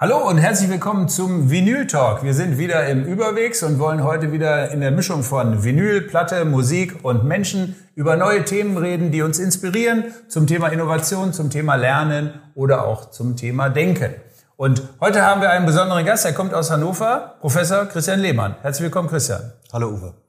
Hallo und herzlich willkommen zum Vinyl Talk. Wir sind wieder im Überwegs und wollen heute wieder in der Mischung von Vinyl, Platte, Musik und Menschen über neue Themen reden, die uns inspirieren zum Thema Innovation, zum Thema Lernen oder auch zum Thema Denken. Und heute haben wir einen besonderen Gast, er kommt aus Hannover, Professor Christian Lehmann. Herzlich willkommen, Christian. Hallo Uwe.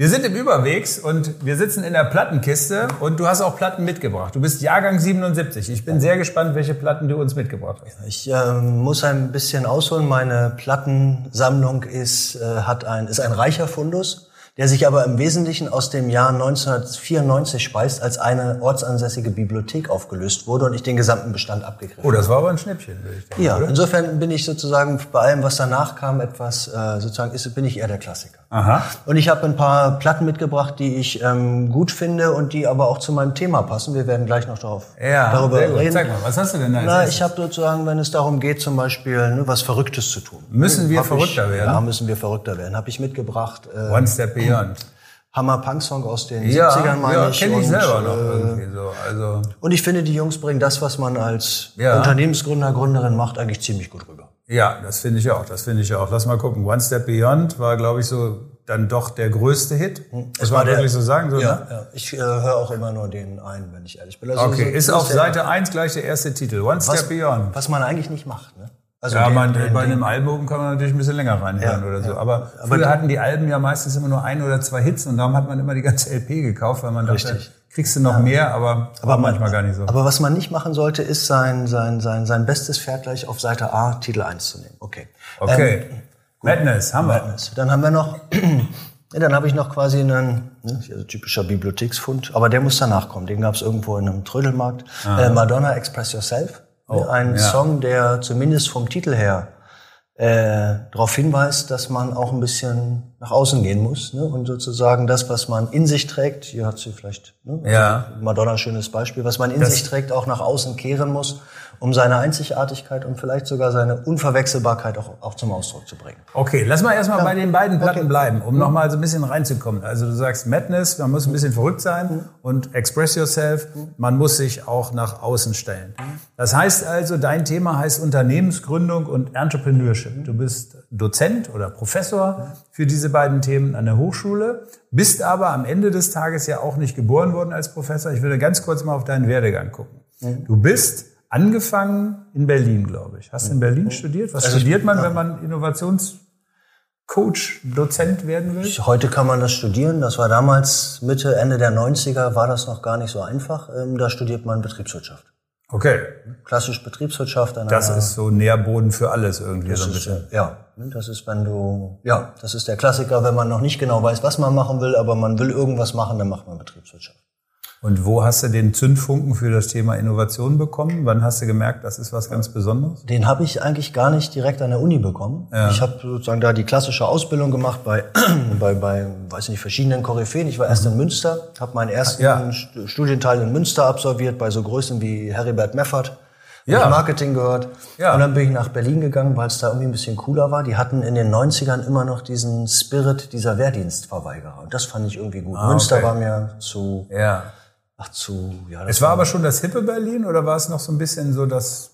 Wir sind im Überwegs und wir sitzen in der Plattenkiste und du hast auch Platten mitgebracht. Du bist Jahrgang 77. Ich bin sehr gespannt, welche Platten du uns mitgebracht hast. Ich äh, muss ein bisschen ausholen. Meine Plattensammlung ist, äh, hat ein, ist ein reicher Fundus der sich aber im Wesentlichen aus dem Jahr 1994 speist, als eine ortsansässige Bibliothek aufgelöst wurde und ich den gesamten Bestand abgegriffen Oh, das war aber ein Schnäppchen, würde ich denken. Ja, oder? insofern bin ich sozusagen bei allem, was danach kam, etwas, äh, sozusagen, ist, bin ich eher der Klassiker. Aha. Und ich habe ein paar Platten mitgebracht, die ich ähm, gut finde und die aber auch zu meinem Thema passen. Wir werden gleich noch darauf, ja, darüber reden. Zeig mal, was hast du denn da? Na, ich habe sozusagen, wenn es darum geht, zum Beispiel ne, was Verrücktes zu tun. Müssen wir verrückter ich, werden? Ja, müssen wir verrückter werden. Habe ich mitgebracht. Äh, One Step Beyond. Beyond. Hammer Punk Song aus den ja, 70ern meine ja, ich. kenne ich selber noch äh, irgendwie so. Also und ich finde, die Jungs bringen das, was man als ja. Unternehmensgründer, Gründerin macht, eigentlich ziemlich gut rüber. Ja, das finde ich auch. Das finde ich auch. Lass mal gucken. One Step Beyond war, glaube ich, so dann doch der größte Hit. Hm. Muss man wirklich so sagen? So, ja, ne? ja. ich äh, höre auch immer nur den einen, wenn ich ehrlich bin. Also okay, so, ist auf Seite 1 gleich der erste Titel. One Step was, Beyond. Was man eigentlich nicht macht. Ne? Also ja, den, man, den, bei einem Album kann man natürlich ein bisschen länger reinhören ja, oder so. Aber, aber früher hatten die Alben ja meistens immer nur ein oder zwei Hits und darum hat man immer die ganze LP gekauft, weil man dachte, kriegst du noch ja. mehr, aber, aber manchmal gar nicht so. Aber was man nicht machen sollte, ist sein, sein, sein, sein bestes Pferd gleich auf Seite A Titel 1 zu nehmen. Okay. Okay. Ähm, Madness, haben wir. Madness. Dann haben wir noch, dann habe ich noch quasi einen, ne, also typischer Bibliotheksfund, aber der muss danach kommen. Den gab es irgendwo in einem Trödelmarkt. Äh, Madonna Express Yourself. Oh, ein ja. Song, der zumindest vom Titel her äh, darauf hinweist, dass man auch ein bisschen nach außen gehen muss ne? und sozusagen das, was man in sich trägt, hier hat sie vielleicht ne? ja. Madonna schönes Beispiel, was man in das sich trägt, auch nach außen kehren muss um seine Einzigartigkeit und vielleicht sogar seine Unverwechselbarkeit auch, auch zum Ausdruck zu bringen. Okay, lass mal erstmal ja. bei den beiden Platten okay. bleiben, um mhm. nochmal so ein bisschen reinzukommen. Also du sagst Madness, man muss ein bisschen verrückt sein mhm. und Express Yourself, man muss sich auch nach außen stellen. Das heißt also, dein Thema heißt Unternehmensgründung und Entrepreneurship. Du bist Dozent oder Professor für diese beiden Themen an der Hochschule, bist aber am Ende des Tages ja auch nicht geboren worden als Professor. Ich würde ganz kurz mal auf deinen Werdegang gucken. Du bist angefangen in Berlin, glaube ich. Hast du in Berlin studiert? Was also studiert man, wenn man Innovationscoach, Dozent werden will? Heute kann man das studieren. Das war damals Mitte, Ende der 90er, war das noch gar nicht so einfach. Ähm, da studiert man Betriebswirtschaft. Okay. Klassisch Betriebswirtschaft. das ist so Nährboden für alles irgendwie so ein bisschen. Ist, ja, das ist, wenn du, ja, das ist der Klassiker, wenn man noch nicht genau weiß, was man machen will, aber man will irgendwas machen, dann macht man Betriebswirtschaft. Und wo hast du den Zündfunken für das Thema Innovation bekommen? Wann hast du gemerkt, das ist was ganz Besonderes? Den habe ich eigentlich gar nicht direkt an der Uni bekommen. Ja. Ich habe sozusagen da die klassische Ausbildung gemacht bei, bei, bei weiß nicht, verschiedenen Koryphäen. Ich war erst in Münster, habe meinen ersten ja. Studienteil in Münster absolviert, bei so Größen wie Heribert Meffert. Ja. Marketing gehört. Ja. Und dann bin ich nach Berlin gegangen, weil es da irgendwie ein bisschen cooler war. Die hatten in den 90ern immer noch diesen Spirit dieser Wehrdienstverweigerer. Und das fand ich irgendwie gut. Ah, Münster okay. war mir zu... Ja Ach zu, ja. Es war, war aber schon das hippe Berlin oder war es noch so ein bisschen so das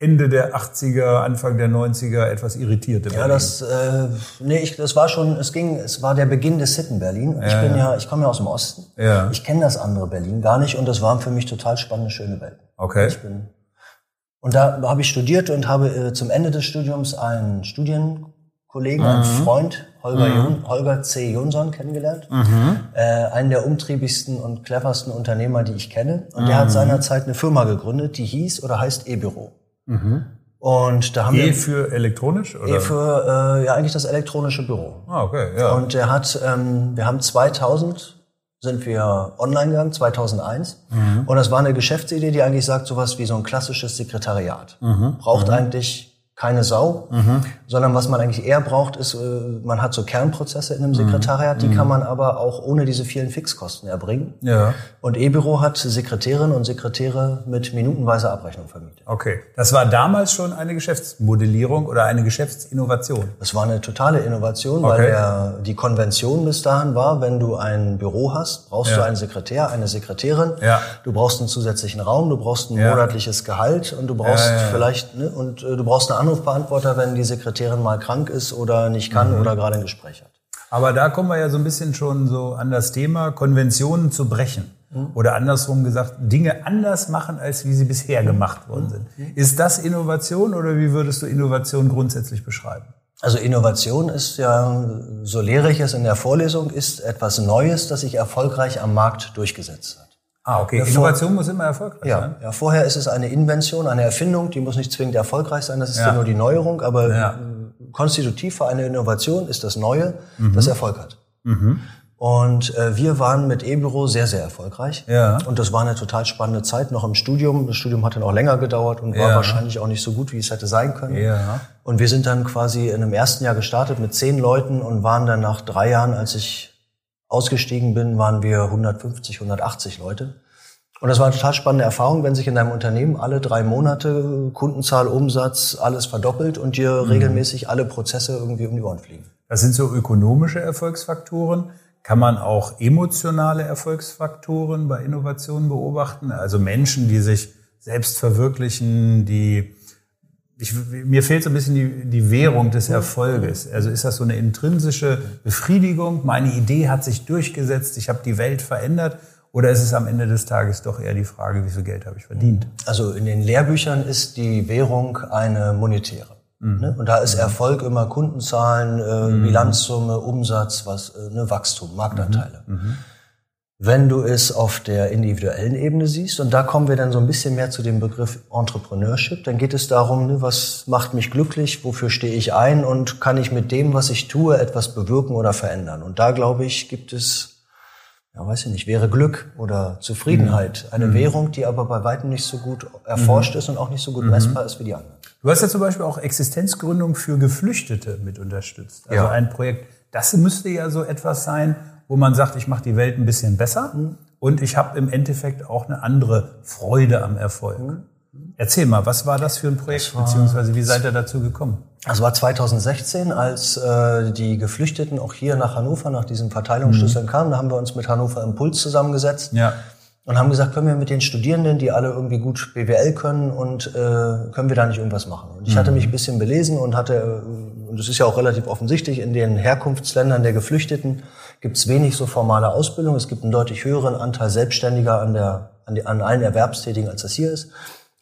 Ende der 80er, Anfang der 90er etwas irritierte Berlin? Ja, das, äh, nee, ich, das war schon, es ging, es war der Beginn des hippen Berlin. Ja, ich bin ja, ich komme ja aus dem Osten. Ja. Ich kenne das andere Berlin gar nicht und das waren für mich total spannende, schöne Welten. Okay. Ich bin, und da habe ich studiert und habe äh, zum Ende des Studiums einen Studien Kollegen, mhm. einen Freund, Holger, mhm. Jun, Holger C. Jonsson, kennengelernt. Mhm. Äh, einen der umtriebigsten und cleversten Unternehmer, die ich kenne. Und der hat mhm. seinerzeit eine Firma gegründet, die hieß oder heißt E-Büro. Mhm. Und da haben e wir für elektronisch oder? E für äh, ja eigentlich das elektronische Büro. Ah okay ja. Und er hat ähm, wir haben 2000 sind wir online gegangen 2001 mhm. und das war eine Geschäftsidee, die eigentlich sagt sowas wie so ein klassisches Sekretariat. Mhm. Braucht eigentlich keine Sau, mhm. sondern was man eigentlich eher braucht, ist, äh, man hat so Kernprozesse in einem Sekretariat, die mhm. kann man aber auch ohne diese vielen Fixkosten erbringen. Ja. Und E-Büro hat Sekretärinnen und Sekretäre mit minutenweiser Abrechnung vermietet. Okay. Das war damals schon eine Geschäftsmodellierung oder eine Geschäftsinnovation? Das war eine totale Innovation, okay. weil der, die Konvention bis dahin war, wenn du ein Büro hast, brauchst ja. du einen Sekretär, eine Sekretärin, ja. du brauchst einen zusätzlichen Raum, du brauchst ein monatliches Gehalt und du brauchst vielleicht, ne, und äh, du brauchst eine Anrufbeantworter, wenn die Sekretärin mal krank ist oder nicht kann mhm. oder gerade ein Gespräch hat. Aber da kommen wir ja so ein bisschen schon so an das Thema, Konventionen zu brechen. Mhm. Oder andersrum gesagt, Dinge anders machen, als wie sie bisher mhm. gemacht worden sind. Mhm. Ist das Innovation oder wie würdest du Innovation grundsätzlich beschreiben? Also Innovation ist ja, so lehre ich es in der Vorlesung, ist etwas Neues, das sich erfolgreich am Markt durchgesetzt hat. Ah, okay. Ja, Innovation muss immer erfolgreich ja, sein. Ja, vorher ist es eine Invention, eine Erfindung, die muss nicht zwingend erfolgreich sein, das ist ja, ja nur die Neuerung, aber ja. konstitutiv für eine Innovation ist das Neue, mhm. das Erfolg hat. Mhm. Und äh, wir waren mit E-Büro sehr, sehr erfolgreich. Ja. Und das war eine total spannende Zeit noch im Studium. Das Studium hat dann auch länger gedauert und war ja. wahrscheinlich auch nicht so gut, wie es hätte sein können. Ja. Und wir sind dann quasi in einem ersten Jahr gestartet mit zehn Leuten und waren dann nach drei Jahren, als ich ausgestiegen bin, waren wir 150, 180 Leute. Und das war eine total spannende Erfahrung, wenn sich in deinem Unternehmen alle drei Monate Kundenzahl, Umsatz, alles verdoppelt und dir mhm. regelmäßig alle Prozesse irgendwie um die Ohren fliegen. Das sind so ökonomische Erfolgsfaktoren. Kann man auch emotionale Erfolgsfaktoren bei Innovationen beobachten? Also Menschen, die sich selbst verwirklichen, die ich, mir fehlt so ein bisschen die, die Währung des Erfolges. Also ist das so eine intrinsische Befriedigung? Meine Idee hat sich durchgesetzt, ich habe die Welt verändert. Oder ist es am Ende des Tages doch eher die Frage, wie viel Geld habe ich verdient? Also in den Lehrbüchern ist die Währung eine monetäre. Mhm. Ne? Und da ist Erfolg immer Kundenzahlen, äh, mhm. Bilanzsumme, Umsatz, was, äh, ne, Wachstum, Marktanteile. Mhm. Mhm. Wenn du es auf der individuellen Ebene siehst, und da kommen wir dann so ein bisschen mehr zu dem Begriff Entrepreneurship, dann geht es darum, ne, was macht mich glücklich, wofür stehe ich ein und kann ich mit dem, was ich tue, etwas bewirken oder verändern. Und da, glaube ich, gibt es, ja, weiß ich nicht, wäre Glück oder Zufriedenheit. Mhm. Eine mhm. Währung, die aber bei weitem nicht so gut erforscht mhm. ist und auch nicht so gut messbar ist wie die anderen. Du hast ja zum Beispiel auch Existenzgründung für Geflüchtete mit unterstützt. Also ja. ein Projekt, das müsste ja so etwas sein, wo man sagt, ich mache die Welt ein bisschen besser mhm. und ich habe im Endeffekt auch eine andere Freude am Erfolg. Mhm. Erzähl mal, was war das für ein Projekt, war, beziehungsweise wie seid ihr dazu gekommen? Das war 2016, als äh, die Geflüchteten auch hier nach Hannover, nach diesen Verteilungsschlüsseln mhm. kamen. Da haben wir uns mit Hannover Impuls zusammengesetzt. Ja und haben gesagt, können wir mit den Studierenden, die alle irgendwie gut BWL können und äh, können wir da nicht irgendwas machen? Und ich mhm. hatte mich ein bisschen belesen und hatte, äh, und das ist ja auch relativ offensichtlich, in den Herkunftsländern der Geflüchteten gibt es wenig so formale Ausbildung. Es gibt einen deutlich höheren Anteil Selbstständiger an, der, an, die, an allen Erwerbstätigen, als das hier ist.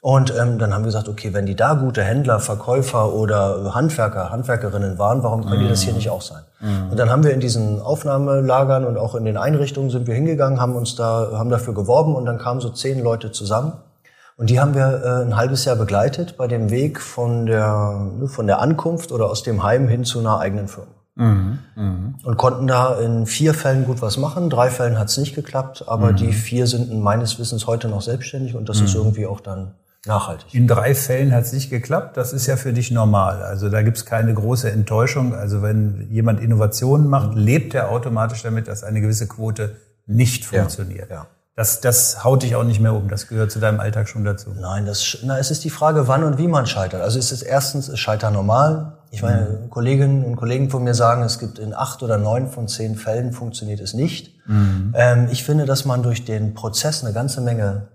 Und ähm, dann haben wir gesagt, okay, wenn die da gute Händler, Verkäufer oder Handwerker, Handwerkerinnen waren, warum können die das hier mhm. nicht auch sein? Mhm. Und dann haben wir in diesen Aufnahmelagern und auch in den Einrichtungen sind wir hingegangen, haben uns da, haben dafür geworben und dann kamen so zehn Leute zusammen. Und die haben wir äh, ein halbes Jahr begleitet bei dem Weg von der, ne, von der Ankunft oder aus dem Heim hin zu einer eigenen Firma. Mhm, mh. Und konnten da in vier Fällen gut was machen. Drei Fällen hat es nicht geklappt, aber mhm. die vier sind meines Wissens heute noch selbstständig und das mhm. ist irgendwie auch dann nachhaltig. In drei Fällen hat es nicht geklappt. Das ist ja für dich normal. Also da gibt es keine große Enttäuschung. Also wenn jemand Innovationen macht, mhm. lebt er automatisch damit, dass eine gewisse Quote nicht funktioniert. Ja, ja. Das, das haut dich auch nicht mehr um. Das gehört zu deinem Alltag schon dazu. Nein, das, na, es ist die Frage, wann und wie man scheitert. Also es ist erstens, es scheitert normal. Ich meine, mhm. Kolleginnen und Kollegen von mir sagen, es gibt in acht oder neun von zehn Fällen funktioniert es nicht. Mhm. Ähm, ich finde, dass man durch den Prozess eine ganze Menge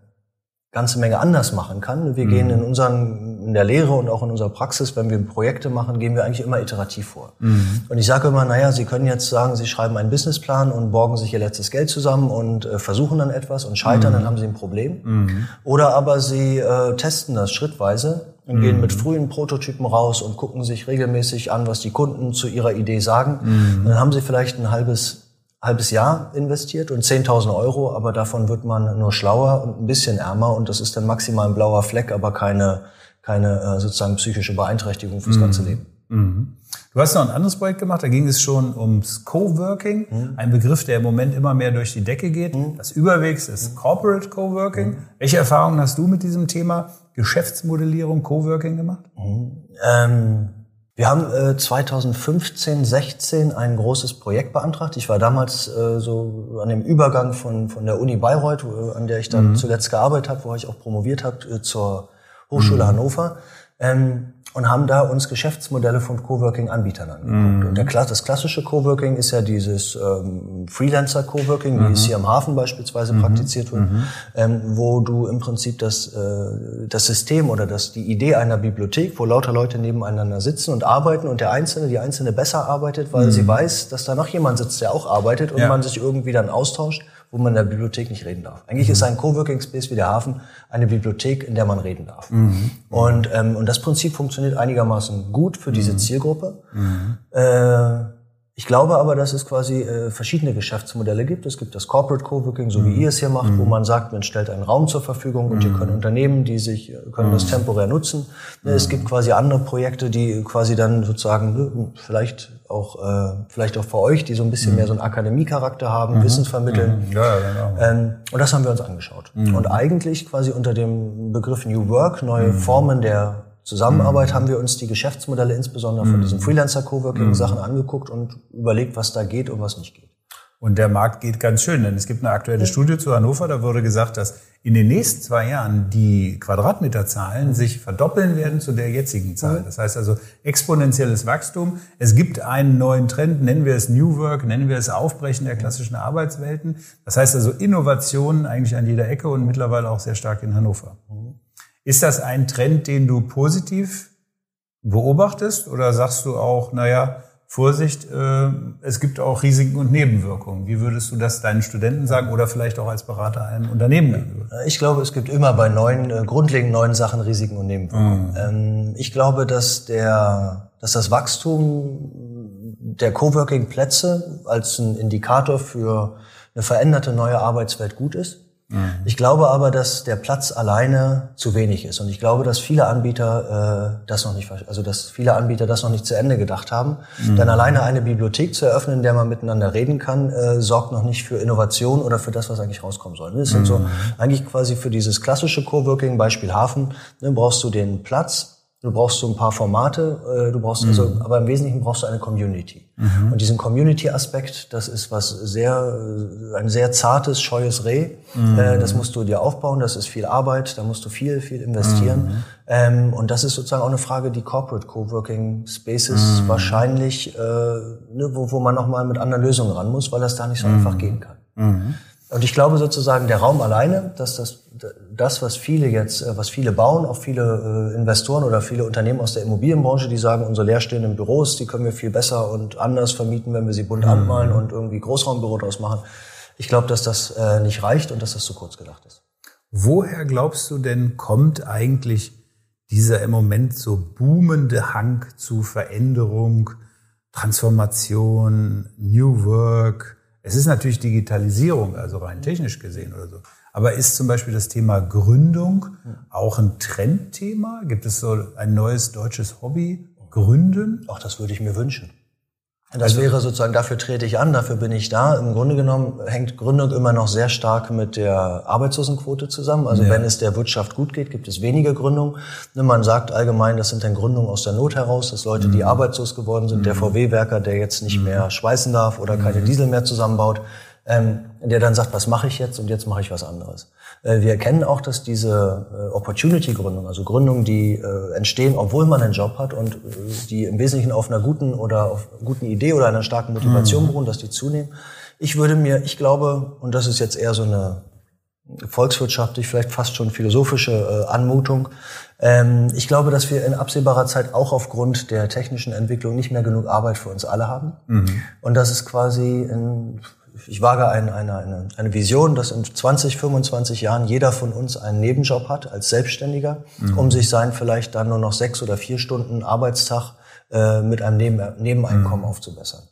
ganze Menge anders machen kann. Wir mhm. gehen in unseren, in der Lehre und auch in unserer Praxis, wenn wir Projekte machen, gehen wir eigentlich immer iterativ vor. Mhm. Und ich sage immer, naja, Sie können jetzt sagen, Sie schreiben einen Businessplan und borgen sich Ihr letztes Geld zusammen und äh, versuchen dann etwas und scheitern, mhm. dann haben Sie ein Problem. Mhm. Oder aber Sie äh, testen das schrittweise und gehen mit mhm. frühen Prototypen raus und gucken sich regelmäßig an, was die Kunden zu ihrer Idee sagen. Mhm. Und dann haben Sie vielleicht ein halbes halbes Jahr investiert und 10.000 Euro, aber davon wird man nur schlauer und ein bisschen ärmer und das ist dann maximal ein blauer Fleck, aber keine, keine äh, sozusagen psychische Beeinträchtigung fürs mhm. ganze Leben. Mhm. Du hast noch ein anderes Projekt gemacht, da ging es schon ums Coworking, mhm. ein Begriff, der im Moment immer mehr durch die Decke geht. Mhm. Das Überwegs ist Corporate Coworking. Mhm. Welche Erfahrungen hast du mit diesem Thema Geschäftsmodellierung, Coworking gemacht? Mhm. Ähm, wir haben äh, 2015, 16 ein großes Projekt beantragt. Ich war damals äh, so an dem Übergang von, von der Uni Bayreuth, an der ich dann mhm. zuletzt gearbeitet habe, wo ich auch promoviert habe, äh, zur Hochschule mhm. Hannover. Ähm, und haben da uns Geschäftsmodelle von Coworking-Anbietern angeguckt. Mhm. Und der, das klassische Coworking ist ja dieses ähm, Freelancer-Coworking, mhm. wie es hier am Hafen beispielsweise mhm. praktiziert wird, mhm. ähm, wo du im Prinzip das, äh, das System oder das, die Idee einer Bibliothek, wo lauter Leute nebeneinander sitzen und arbeiten und der Einzelne, die Einzelne besser arbeitet, weil sie mhm. weiß, dass da noch jemand sitzt, der auch arbeitet und ja. man sich irgendwie dann austauscht wo man in der Bibliothek nicht reden darf. Eigentlich mhm. ist ein Coworking Space wie der Hafen eine Bibliothek, in der man reden darf. Mhm. Und, ähm, und das Prinzip funktioniert einigermaßen gut für diese mhm. Zielgruppe. Mhm. Äh, ich glaube aber, dass es quasi äh, verschiedene Geschäftsmodelle gibt. Es gibt das Corporate Coworking, so wie mhm. ihr es hier macht, mhm. wo man sagt, man stellt einen Raum zur Verfügung und mhm. hier können Unternehmen, die sich äh, können das mhm. temporär nutzen. Mhm. Es gibt quasi andere Projekte, die quasi dann sozusagen ne, vielleicht auch äh, vielleicht auch für euch, die so ein bisschen mhm. mehr so einen Akademiecharakter haben, Wissen vermitteln. Ja, genau. Ähm, und das haben wir uns angeschaut. Und eigentlich quasi unter dem Begriff New Work neue Formen der Zusammenarbeit mhm. haben wir uns die Geschäftsmodelle insbesondere von diesen mhm. Freelancer-Coworking-Sachen mhm. angeguckt und überlegt, was da geht und was nicht geht. Und der Markt geht ganz schön, denn es gibt eine aktuelle Studie zu Hannover, da wurde gesagt, dass in den nächsten zwei Jahren die Quadratmeterzahlen sich verdoppeln werden zu der jetzigen Zahl. Das heißt also exponentielles Wachstum. Es gibt einen neuen Trend, nennen wir es New Work, nennen wir es Aufbrechen der klassischen Arbeitswelten. Das heißt also Innovationen eigentlich an jeder Ecke und mittlerweile auch sehr stark in Hannover. Ist das ein Trend, den du positiv beobachtest oder sagst du auch, naja, Vorsicht, äh, es gibt auch Risiken und Nebenwirkungen. Wie würdest du das deinen Studenten sagen oder vielleicht auch als Berater einem Unternehmen gegenüber? Ich glaube, es gibt immer bei neuen, äh, grundlegend neuen Sachen Risiken und Nebenwirkungen. Mhm. Ähm, ich glaube, dass der, dass das Wachstum der Coworking-Plätze als ein Indikator für eine veränderte neue Arbeitswelt gut ist. Mhm. Ich glaube aber, dass der Platz alleine zu wenig ist. Und ich glaube, dass viele Anbieter äh, das noch nicht, also dass viele Anbieter das noch nicht zu Ende gedacht haben. Mhm. Denn alleine eine Bibliothek zu eröffnen, in der man miteinander reden kann, äh, sorgt noch nicht für Innovation oder für das, was eigentlich rauskommen soll. Das sind so mhm. eigentlich quasi für dieses klassische Coworking, Beispiel Hafen, ne, brauchst du den Platz, Du brauchst so ein paar Formate, äh, du brauchst also, mhm. aber im Wesentlichen brauchst du eine Community. Mhm. Und diesen Community-Aspekt, das ist was sehr, äh, ein sehr zartes, scheues Reh. Mhm. Äh, das musst du dir aufbauen, das ist viel Arbeit, da musst du viel, viel investieren. Mhm. Ähm, und das ist sozusagen auch eine Frage, die Corporate Coworking Spaces mhm. wahrscheinlich, ne, wo, wo man nochmal mit anderen Lösungen ran muss, weil das da nicht so einfach mhm. gehen kann. Und ich glaube sozusagen, der Raum alleine, dass das, das, was viele jetzt, äh, was viele bauen, auch viele äh, Investoren oder viele Unternehmen aus der Immobilienbranche, die sagen, unsere leerstehenden Büros, die können wir viel besser und anders vermieten, wenn wir sie bunt mhm. anmalen und irgendwie Großraumbüro draus machen. Ich glaube, dass das äh, nicht reicht und dass das zu kurz gedacht ist. Woher glaubst du denn, kommt eigentlich dieser im Moment so boomende Hang zu Veränderung, Transformation, New Work, es ist natürlich Digitalisierung, also rein technisch gesehen oder so. Aber ist zum Beispiel das Thema Gründung auch ein Trendthema? Gibt es so ein neues deutsches Hobby? Gründen? Auch das würde ich mir wünschen. Das also, wäre sozusagen, dafür trete ich an, dafür bin ich da. Im Grunde genommen hängt Gründung immer noch sehr stark mit der Arbeitslosenquote zusammen. Also ja. wenn es der Wirtschaft gut geht, gibt es weniger Gründung. Ne, man sagt allgemein, das sind dann Gründungen aus der Not heraus, dass Leute, die mhm. arbeitslos geworden sind, mhm. der VW-Werker, der jetzt nicht mhm. mehr schweißen darf oder keine mhm. Diesel mehr zusammenbaut, ähm, der dann sagt, was mache ich jetzt und jetzt mache ich was anderes. Äh, wir erkennen auch, dass diese äh, Opportunity-Gründung, also Gründungen, die äh, entstehen, obwohl man einen Job hat und äh, die im Wesentlichen auf einer guten oder auf guten Idee oder einer starken Motivation mhm. beruhen, dass die zunehmen. Ich würde mir, ich glaube, und das ist jetzt eher so eine volkswirtschaftlich, vielleicht fast schon philosophische äh, Anmutung, ähm, ich glaube, dass wir in absehbarer Zeit auch aufgrund der technischen Entwicklung nicht mehr genug Arbeit für uns alle haben. Mhm. Und dass es quasi in ich wage eine, eine, eine, Vision, dass in 20, 25 Jahren jeder von uns einen Nebenjob hat als Selbstständiger, mhm. um sich sein vielleicht dann nur noch sechs oder vier Stunden Arbeitstag äh, mit einem Neben Nebeneinkommen mhm. aufzubessern.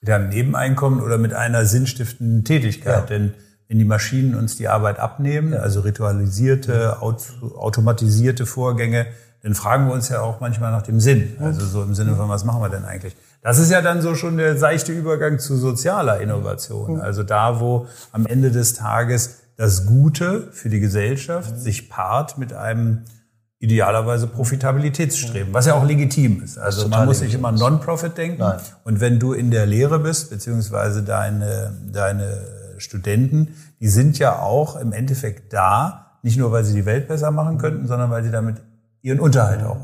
Mit einem Nebeneinkommen oder mit einer sinnstiftenden Tätigkeit, ja. denn wenn die Maschinen uns die Arbeit abnehmen, also ritualisierte, automatisierte Vorgänge, dann fragen wir uns ja auch manchmal nach dem Sinn. Also so im Sinne von, was machen wir denn eigentlich? Das ist ja dann so schon der seichte Übergang zu sozialer Innovation. Also da, wo am Ende des Tages das Gute für die Gesellschaft sich paart mit einem idealerweise Profitabilitätsstreben, was ja auch legitim ist. Also man muss nicht immer Non-Profit denken. Nein. Und wenn du in der Lehre bist, beziehungsweise deine, deine Studenten, die sind ja auch im Endeffekt da, nicht nur weil sie die Welt besser machen könnten, sondern weil sie damit ihren Unterhalt auch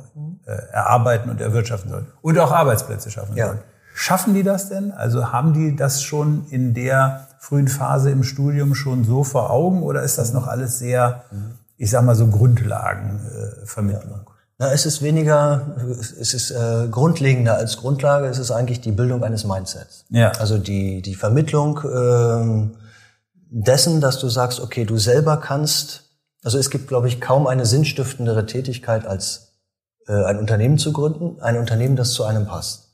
äh, erarbeiten und erwirtschaften sollen. Und auch Arbeitsplätze schaffen ja. sollen. Schaffen die das denn? Also haben die das schon in der frühen Phase im Studium schon so vor Augen oder ist das noch alles sehr ich sag mal so Grundlagenvermittlung. Ja. Na, es ist weniger, es ist äh, grundlegender als Grundlage, es ist eigentlich die Bildung eines Mindsets. Ja. Also die, die Vermittlung äh, dessen, dass du sagst, okay, du selber kannst, also es gibt, glaube ich, kaum eine sinnstiftendere Tätigkeit als äh, ein Unternehmen zu gründen, ein Unternehmen, das zu einem passt.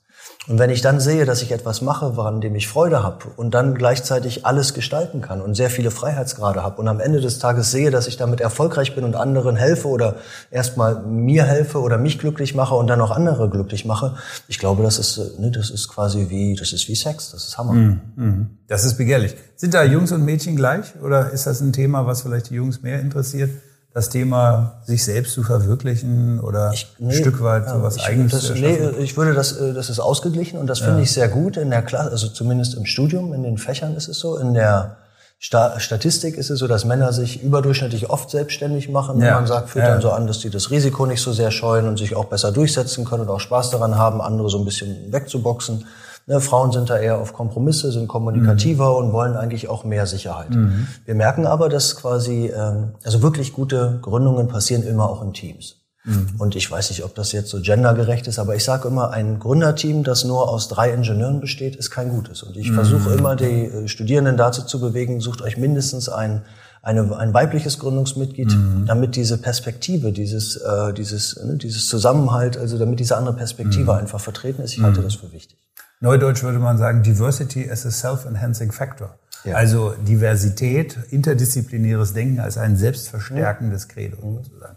Und wenn ich dann sehe, dass ich etwas mache, woran dem ich Freude habe und dann gleichzeitig alles gestalten kann und sehr viele Freiheitsgrade habe und am Ende des Tages sehe, dass ich damit erfolgreich bin und anderen helfe oder erstmal mir helfe oder mich glücklich mache und dann auch andere glücklich mache, ich glaube, das ist, ne, das ist quasi wie, das ist wie Sex, das ist Hammer. Mm, mm. Das ist begehrlich. Sind da Jungs und Mädchen gleich oder ist das ein Thema, was vielleicht die Jungs mehr interessiert? Das Thema, sich selbst zu verwirklichen oder ich, nee, ein Stück weit ja, sowas eigenes das, zu Nee, ich würde das, äh, das ist ausgeglichen und das finde ja. ich sehr gut in der Klasse, also zumindest im Studium, in den Fächern ist es so. In der Sta Statistik ist es so, dass Männer sich überdurchschnittlich oft selbstständig machen. Ja. Man sagt, führt dann so an, dass die das Risiko nicht so sehr scheuen und sich auch besser durchsetzen können und auch Spaß daran haben, andere so ein bisschen wegzuboxen. Ne, Frauen sind da eher auf Kompromisse, sind kommunikativer mhm. und wollen eigentlich auch mehr Sicherheit. Mhm. Wir merken aber, dass quasi, ähm, also wirklich gute Gründungen passieren immer auch in Teams. Mhm. Und ich weiß nicht, ob das jetzt so gendergerecht ist, aber ich sage immer, ein Gründerteam, das nur aus drei Ingenieuren besteht, ist kein gutes. Und ich mhm. versuche immer, die äh, Studierenden dazu zu bewegen, sucht euch mindestens ein eine, ein weibliches Gründungsmitglied, mhm. damit diese Perspektive, dieses, äh, dieses, ne, dieses Zusammenhalt, also damit diese andere Perspektive mhm. einfach vertreten ist. Ich halte mhm. das für wichtig. Neudeutsch würde man sagen, Diversity as a self-enhancing factor. Ja. Also Diversität, interdisziplinäres Denken als ein selbstverstärkendes Credo sozusagen.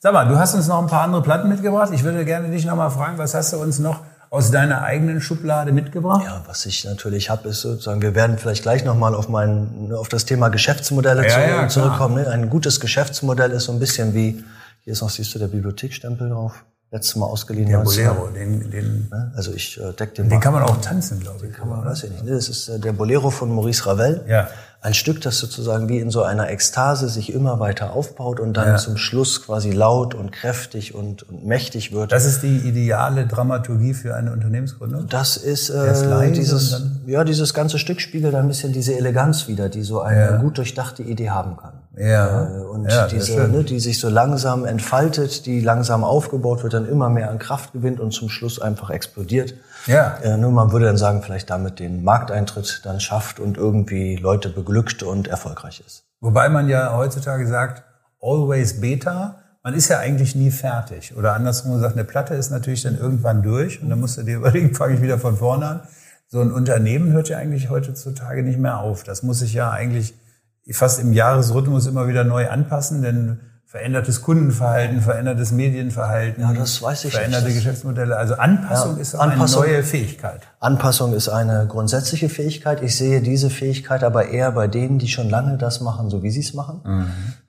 Sag mal, du hast uns noch ein paar andere Platten mitgebracht. Ich würde gerne dich noch mal fragen, was hast du uns noch aus deiner eigenen Schublade mitgebracht? Ja, was ich natürlich habe, ist sozusagen, wir werden vielleicht gleich nochmal auf mein, auf das Thema Geschäftsmodelle ja, ja, zurückkommen. Ne? Ein gutes Geschäftsmodell ist so ein bisschen wie, hier ist noch, siehst du, der Bibliothekstempel drauf letztes Mal ausgeliehen. Der Bolero, den, den, also ich äh, deck den. Den kann man auch tanzen, glaube ich. Den kann man, weiß ich nicht. Das ist äh, der Bolero von Maurice Ravel. Ja ein Stück, das sozusagen wie in so einer Ekstase sich immer weiter aufbaut und dann ja. zum Schluss quasi laut und kräftig und, und, mächtig wird. Das ist die ideale Dramaturgie für eine Unternehmensgründung? Das ist äh, dieses, ja, dieses ganze Stück spiegelt ein bisschen diese Eleganz wieder, die so eine ja. gut durchdachte Idee haben kann. Ja. Äh, und ja, diese, ne, die sich so langsam entfaltet, die langsam aufgebaut wird, dann immer mehr an Kraft gewinnt und zum Schluss einfach explodiert. Ja. Äh, nur man würde dann sagen, vielleicht damit den Markteintritt dann schafft und irgendwie Leute beglückt und erfolgreich ist. Wobei man ja heutzutage sagt, always beta. Man ist ja eigentlich nie fertig. Oder andersrum gesagt, eine Platte ist natürlich dann irgendwann durch und dann musst du dir überlegen, fange ich wieder von vorne an. So ein Unternehmen hört ja eigentlich heutzutage nicht mehr auf. Das muss sich ja eigentlich fast im Jahresrhythmus immer wieder neu anpassen, denn verändertes Kundenverhalten, verändertes Medienverhalten, ja, das weiß ich veränderte nicht. Geschäftsmodelle. Also Anpassung ja, ist Anpassung, eine neue Fähigkeit. Anpassung ist eine grundsätzliche Fähigkeit. Ich sehe diese Fähigkeit aber eher bei denen, die schon lange das machen, so wie sie es machen. Mhm.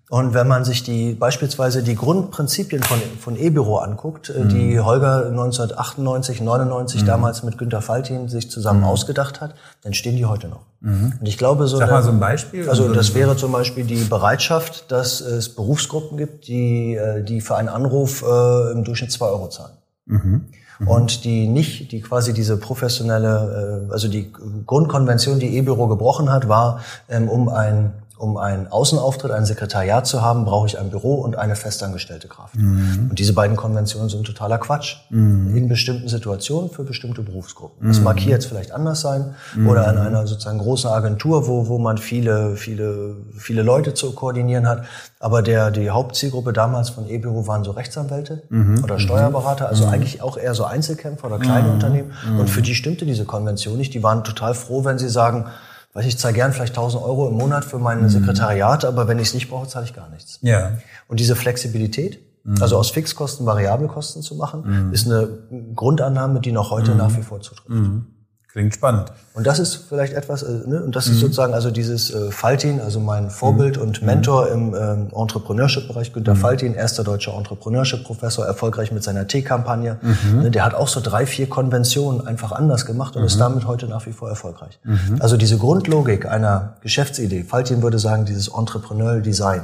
Und wenn man sich die beispielsweise die Grundprinzipien von, von E-Büro anguckt, äh, mhm. die Holger 1998, 99 mhm. damals mit Günter Faltin sich zusammen mhm. ausgedacht hat, dann stehen die heute noch. Mhm. Und ich glaube so. Sag mal so ein Beispiel. Also das wäre zum Beispiel die Bereitschaft, dass es Berufsgruppen gibt, die, äh, die für einen Anruf äh, im Durchschnitt zwei Euro zahlen. Mhm. Mhm. Und die nicht, die quasi diese professionelle, also die Grundkonvention, die E-Büro gebrochen hat, war, ähm, um ein um einen Außenauftritt, ein Sekretariat zu haben, brauche ich ein Büro und eine festangestellte Kraft. Mhm. Und diese beiden Konventionen sind totaler Quatsch. Mhm. In bestimmten Situationen für bestimmte Berufsgruppen. Das mag hier jetzt vielleicht anders sein mhm. oder in einer sozusagen großen Agentur, wo, wo man viele, viele, viele Leute zu koordinieren hat. Aber der, die Hauptzielgruppe damals von E-Büro waren so Rechtsanwälte mhm. oder Steuerberater, also mhm. eigentlich auch eher so Einzelkämpfer oder kleine mhm. Unternehmen. Und für die stimmte diese Konvention nicht. Die waren total froh, wenn sie sagen, weiß ich zahle gern vielleicht 1000 Euro im Monat für mein mhm. Sekretariat, aber wenn ich es nicht brauche, zahle ich gar nichts. Ja. Und diese Flexibilität, mhm. also aus Fixkosten Variabelkosten zu machen, mhm. ist eine Grundannahme, die noch heute mhm. nach wie vor zutrifft. Mhm. Klingt spannend. Und das ist vielleicht etwas, äh, ne? und das ist mhm. sozusagen also dieses äh, Faltin, also mein Vorbild mhm. und Mentor im ähm, Entrepreneurship-Bereich, Günter mhm. Faltin, erster deutscher Entrepreneurship-Professor, erfolgreich mit seiner T-Kampagne. Mhm. Ne? Der hat auch so drei, vier Konventionen einfach anders gemacht und ist mhm. damit heute nach wie vor erfolgreich. Mhm. Also diese Grundlogik einer Geschäftsidee, Faltin würde sagen, dieses Entrepreneurial Design.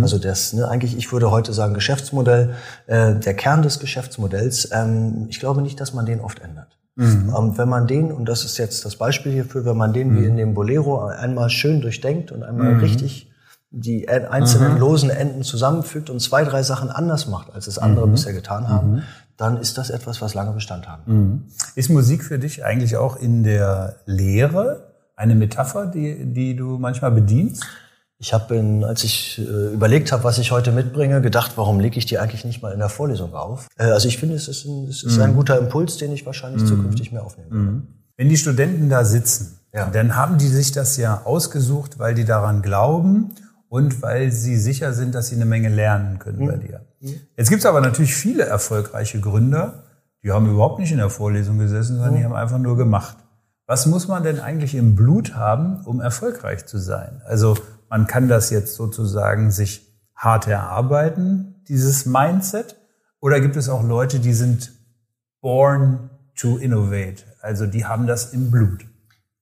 Also das, ne, eigentlich, ich würde heute sagen, Geschäftsmodell, äh, der Kern des Geschäftsmodells. Ähm, ich glaube nicht, dass man den oft ändert. Mhm. Ähm, wenn man den, und das ist jetzt das Beispiel hierfür, wenn man den mhm. wie in dem Bolero einmal schön durchdenkt und einmal mhm. richtig die einzelnen mhm. losen Enden zusammenfügt und zwei, drei Sachen anders macht, als es andere mhm. bisher getan haben, mhm. dann ist das etwas, was lange Bestand haben. Ist Musik für dich eigentlich auch in der Lehre eine Metapher, die, die du manchmal bedienst? Ich habe, als ich äh, überlegt habe, was ich heute mitbringe, gedacht, warum lege ich die eigentlich nicht mal in der Vorlesung auf? Äh, also ich finde, es ist, ein, es ist mhm. ein guter Impuls, den ich wahrscheinlich mhm. zukünftig mehr aufnehmen werde. Mhm. Wenn die Studenten da sitzen, ja. dann haben die sich das ja ausgesucht, weil die daran glauben und weil sie sicher sind, dass sie eine Menge lernen können bei mhm. dir. Mhm. Jetzt gibt es aber natürlich viele erfolgreiche Gründer, die haben überhaupt nicht in der Vorlesung gesessen, sondern die mhm. haben einfach nur gemacht. Was muss man denn eigentlich im Blut haben, um erfolgreich zu sein? Also man kann das jetzt sozusagen sich hart erarbeiten, dieses Mindset? Oder gibt es auch Leute, die sind born to innovate? Also die haben das im Blut.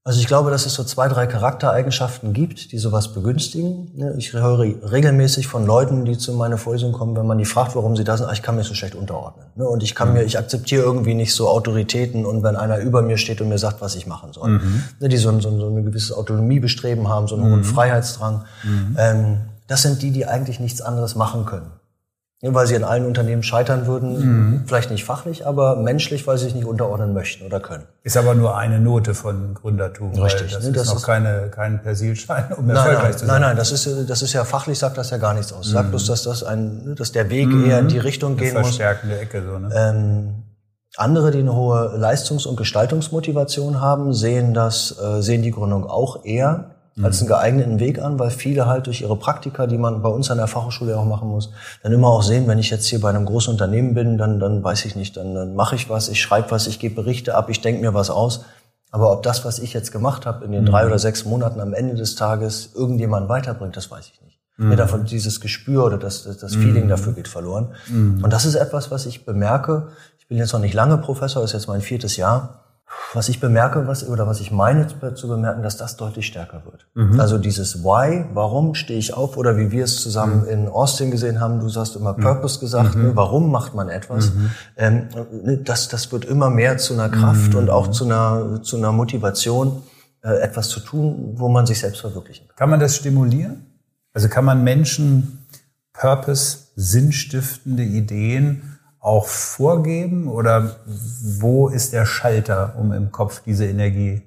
Also ich glaube, dass es so zwei, drei Charaktereigenschaften gibt, die sowas begünstigen. Ich höre regelmäßig von Leuten, die zu meiner Vorlesung kommen, wenn man die fragt, warum sie da sind, ah, ich kann mir so schlecht unterordnen. Und ich kann mhm. mir, ich akzeptiere irgendwie nicht so Autoritäten und wenn einer über mir steht und mir sagt, was ich machen soll. Mhm. Die so, so, so eine gewisse Autonomiebestreben haben, so einen mhm. hohen Freiheitsdrang. Mhm. Ähm, das sind die, die eigentlich nichts anderes machen können weil sie in allen Unternehmen scheitern würden, mhm. vielleicht nicht fachlich, aber menschlich, weil sie sich nicht unterordnen möchten oder können. Ist aber nur eine Note von Gründertum. Richtig. das, ne, das ist noch keine, kein Persilschein, um nein, erfolgreich nein, zu sein. Nein, nein, das ist, das ist ja fachlich, sagt das ja gar nichts aus. Sagt mhm. bloß, dass das ein, dass der Weg mhm. eher in die Richtung gehen eine verstärkende muss. Ecke, so, ne? Ähm, andere, die eine hohe Leistungs- und Gestaltungsmotivation haben, sehen das, äh, sehen die Gründung auch eher als einen geeigneten Weg an, weil viele halt durch ihre Praktika, die man bei uns an der Fachhochschule auch machen muss, dann immer auch sehen, wenn ich jetzt hier bei einem großen Unternehmen bin, dann, dann weiß ich nicht, dann, dann mache ich was, ich schreibe was, ich gebe Berichte ab, ich denke mir was aus. Aber ob das, was ich jetzt gemacht habe in den mhm. drei oder sechs Monaten am Ende des Tages irgendjemand weiterbringt, das weiß ich nicht. Mhm. Mir davon dieses Gespür oder das, das Feeling mhm. dafür geht verloren. Mhm. Und das ist etwas, was ich bemerke. Ich bin jetzt noch nicht lange Professor, ist jetzt mein viertes Jahr was ich bemerke, was, oder was ich meine zu bemerken, dass das deutlich stärker wird. Mhm. Also dieses Why, warum stehe ich auf, oder wie wir es zusammen mhm. in Austin gesehen haben, du hast immer mhm. Purpose gesagt, mhm. ne, warum macht man etwas, mhm. ähm, ne, das, das wird immer mehr zu einer Kraft und auch zu einer, zu einer Motivation, äh, etwas zu tun, wo man sich selbst verwirklichen kann. Kann man das stimulieren? Also kann man Menschen Purpose, sinnstiftende Ideen auch vorgeben oder wo ist der Schalter, um im Kopf diese Energie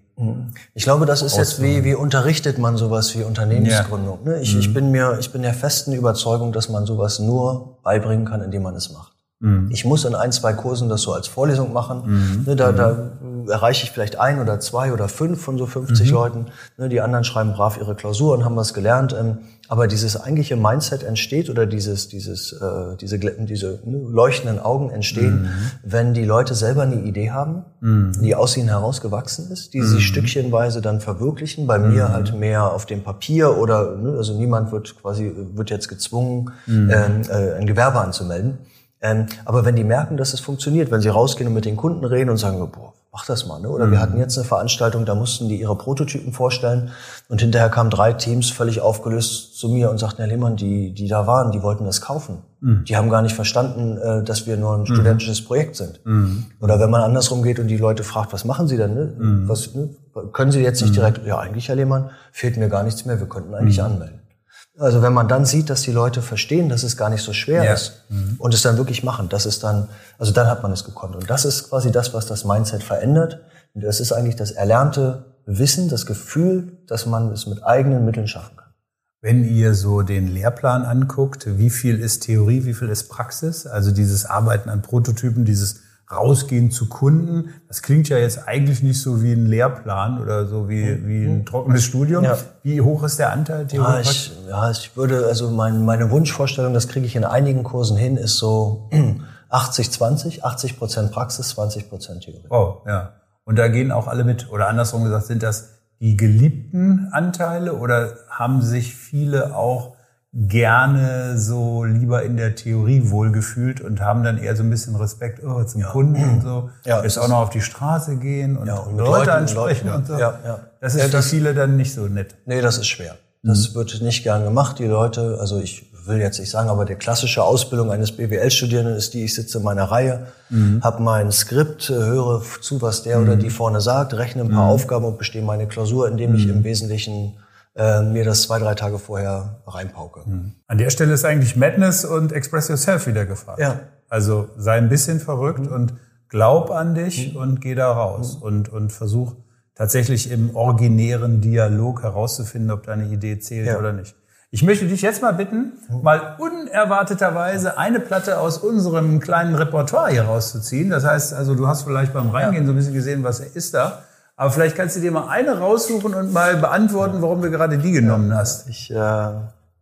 ich glaube, das ist jetzt wie, wie unterrichtet man sowas wie Unternehmensgründung. Ja. Ne? Ich, mhm. ich bin mir, ich bin der festen Überzeugung, dass man sowas nur beibringen kann, indem man es macht. Mhm. Ich muss in ein, zwei Kursen das so als Vorlesung machen. Mhm. Ne, da, da mhm. Erreiche ich vielleicht ein oder zwei oder fünf von so 50 mhm. Leuten. Ne, die anderen schreiben brav ihre Klausur und haben was gelernt. Ähm, aber dieses eigentliche Mindset entsteht oder dieses, dieses, äh, diese, diese ne, leuchtenden Augen entstehen, mhm. wenn die Leute selber eine Idee haben, mhm. die aus ihnen herausgewachsen ist, die mhm. sie stückchenweise dann verwirklichen. Bei mir mhm. halt mehr auf dem Papier oder ne, also niemand wird quasi wird jetzt gezwungen, mhm. ähm, äh, ein Gewerbe anzumelden. Ähm, aber wenn die merken, dass es funktioniert, wenn sie rausgehen und mit den Kunden reden und sagen, boah, mach das mal. Ne? Oder mhm. wir hatten jetzt eine Veranstaltung, da mussten die ihre Prototypen vorstellen und hinterher kamen drei Teams völlig aufgelöst zu mir und sagten, Herr Lehmann, die, die da waren, die wollten das kaufen. Mhm. Die haben gar nicht verstanden, äh, dass wir nur ein mhm. studentisches mhm. Projekt sind. Mhm. Oder wenn man andersrum geht und die Leute fragt, was machen sie denn? Ne? Mhm. Was, ne? Können sie jetzt nicht direkt, ja eigentlich, Herr Lehmann, fehlt mir gar nichts mehr, wir könnten eigentlich anmelden. Also wenn man dann sieht, dass die Leute verstehen, dass es gar nicht so schwer ja. ist mhm. und es dann wirklich machen, das ist dann, also dann hat man es gekonnt. Und das ist quasi das, was das Mindset verändert. Und das ist eigentlich das erlernte Wissen, das Gefühl, dass man es mit eigenen Mitteln schaffen kann. Wenn ihr so den Lehrplan anguckt, wie viel ist Theorie, wie viel ist Praxis? Also dieses Arbeiten an Prototypen, dieses rausgehen zu Kunden. Das klingt ja jetzt eigentlich nicht so wie ein Lehrplan oder so wie, mhm. wie ein trockenes Studium. Ja. Wie hoch ist der Anteil Theorie? Ja ich, ja, ich würde, also mein, meine Wunschvorstellung, das kriege ich in einigen Kursen hin, ist so 80, 20, 80 Prozent Praxis, 20 Prozent Theorie. Oh, ja. Und da gehen auch alle mit. Oder andersrum gesagt, sind das die geliebten Anteile oder haben sich viele auch gerne so lieber in der Theorie wohlgefühlt und haben dann eher so ein bisschen Respekt oh, zum ja. Kunden und so. Ja, Jetzt auch noch auf die Straße gehen und, ja, und Leute Leuten, ansprechen Leuten, und so. Ja, ja. Das ist ja, für viele dann nicht so nett. Nee, das ist schwer. Das mhm. wird nicht gern gemacht. Die Leute, also ich will jetzt nicht sagen, aber die klassische Ausbildung eines BWL-Studierenden ist die, ich sitze in meiner Reihe, mhm. habe mein Skript, äh, höre zu, was der mhm. oder die vorne sagt, rechne ein paar mhm. Aufgaben und bestehe meine Klausur, indem ich mhm. im Wesentlichen äh, mir das zwei, drei Tage vorher reinpauke. Mhm. An der Stelle ist eigentlich Madness und Express Yourself wieder gefragt. Ja. Also sei ein bisschen verrückt und glaub an dich und geh da raus und, und versuch tatsächlich im originären Dialog herauszufinden, ob deine Idee zählt ja. oder nicht. Ich möchte dich jetzt mal bitten, mal unerwarteterweise eine Platte aus unserem kleinen Repertoire hier rauszuziehen. Das heißt, also du hast vielleicht beim Reingehen ja. so ein bisschen gesehen, was ist da. Aber vielleicht kannst du dir mal eine raussuchen und mal beantworten, warum du gerade die genommen hast. Ich äh,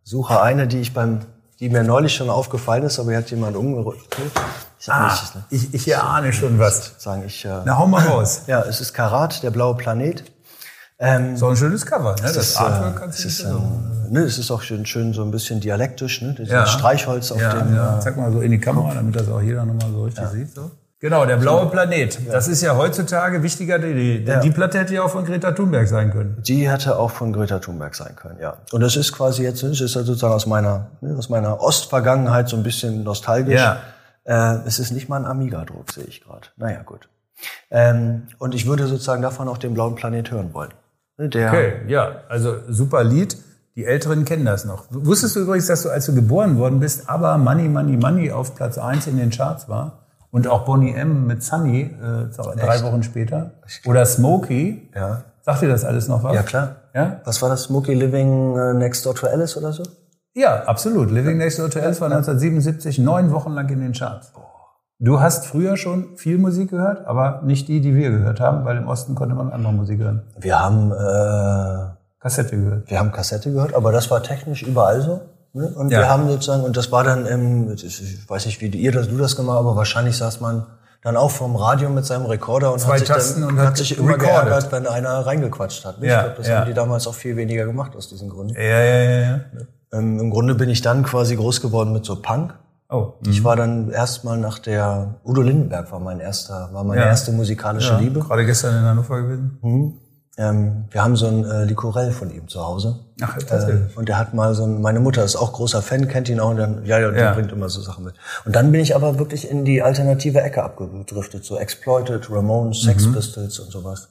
suche eine, die ich beim, die mir neulich schon aufgefallen ist, aber hier hat jemand umgerückt. Ich, ah, nicht, ne? ich, ich erahne schon was. Sagen ich. Äh, Na hau mal raus. Ja, es ist Karat, der blaue Planet. Ähm, so ein schönes Cover, ne? Das ist, Artwork kannst du nicht ne, Es ist auch schön, schön so ein bisschen dialektisch, ne? Das ja. Streichholz auf ja, dem. Ja. Äh, Zeig mal so in die Kamera, damit das auch jeder nochmal so richtig ja. sieht. So. Genau, der blaue Planet. Das ist ja heutzutage wichtiger denn die. Ja. Die Platte hätte ja auch von Greta Thunberg sein können. Die hätte auch von Greta Thunberg sein können, ja. Und das ist quasi jetzt, das ist ja sozusagen aus meiner, ne, aus meiner Ostvergangenheit so ein bisschen nostalgisch. Ja. Äh, es ist nicht mal ein Amiga-Druck, sehe ich gerade. Naja, gut. Ähm, und ich würde sozusagen davon auch den blauen Planet hören wollen. Der okay, ja, also super Lied. Die Älteren kennen das noch. Wusstest du übrigens, dass du, als du geboren worden bist, aber Money, Money, Money auf Platz eins in den Charts war? Und auch Bonnie M. mit Sunny äh, drei Wochen später. Oder Smokey. Ja. Sagt dir das alles noch was? Ja, klar. Ja? Was war das? Smokey Living äh, Next Door to Alice oder so? Ja, absolut. Living Next Door to Alice war 1977 neun Wochen lang in den Charts. Du hast früher schon viel Musik gehört, aber nicht die, die wir gehört haben, weil im Osten konnte man andere Musik hören. Wir haben äh, Kassette gehört. Wir haben Kassette gehört, aber das war technisch überall so. Ne? Und ja. wir haben sozusagen, und das war dann im, ich weiß nicht, wie ihr das, du das gemacht, aber wahrscheinlich saß man dann auch vom Radio mit seinem Rekorder und Zwei hat sich, Tasten dann, und hat sich immer recorded. geärgert, wenn einer reingequatscht hat. Ja, ich glaube, das ja. haben die damals auch viel weniger gemacht aus diesem Grund. Ja, ja, ja. ja. Ähm, Im Grunde bin ich dann quasi groß geworden mit so Punk. Oh. Ich mhm. war dann erstmal nach der Udo Lindenberg war mein erster, war meine ja. erste musikalische ja, Liebe. Gerade gestern in Hannover gewesen. Mhm. Ähm, wir haben so ein äh, Licorell von ihm zu Hause. Ach, äh, und der hat mal so ein, meine Mutter ist auch großer Fan, kennt ihn auch und dann, ja, ja, der ja. bringt immer so Sachen mit. Und dann bin ich aber wirklich in die alternative Ecke abgedriftet, so Exploited, Ramones, Sex mhm. Pistols und sowas.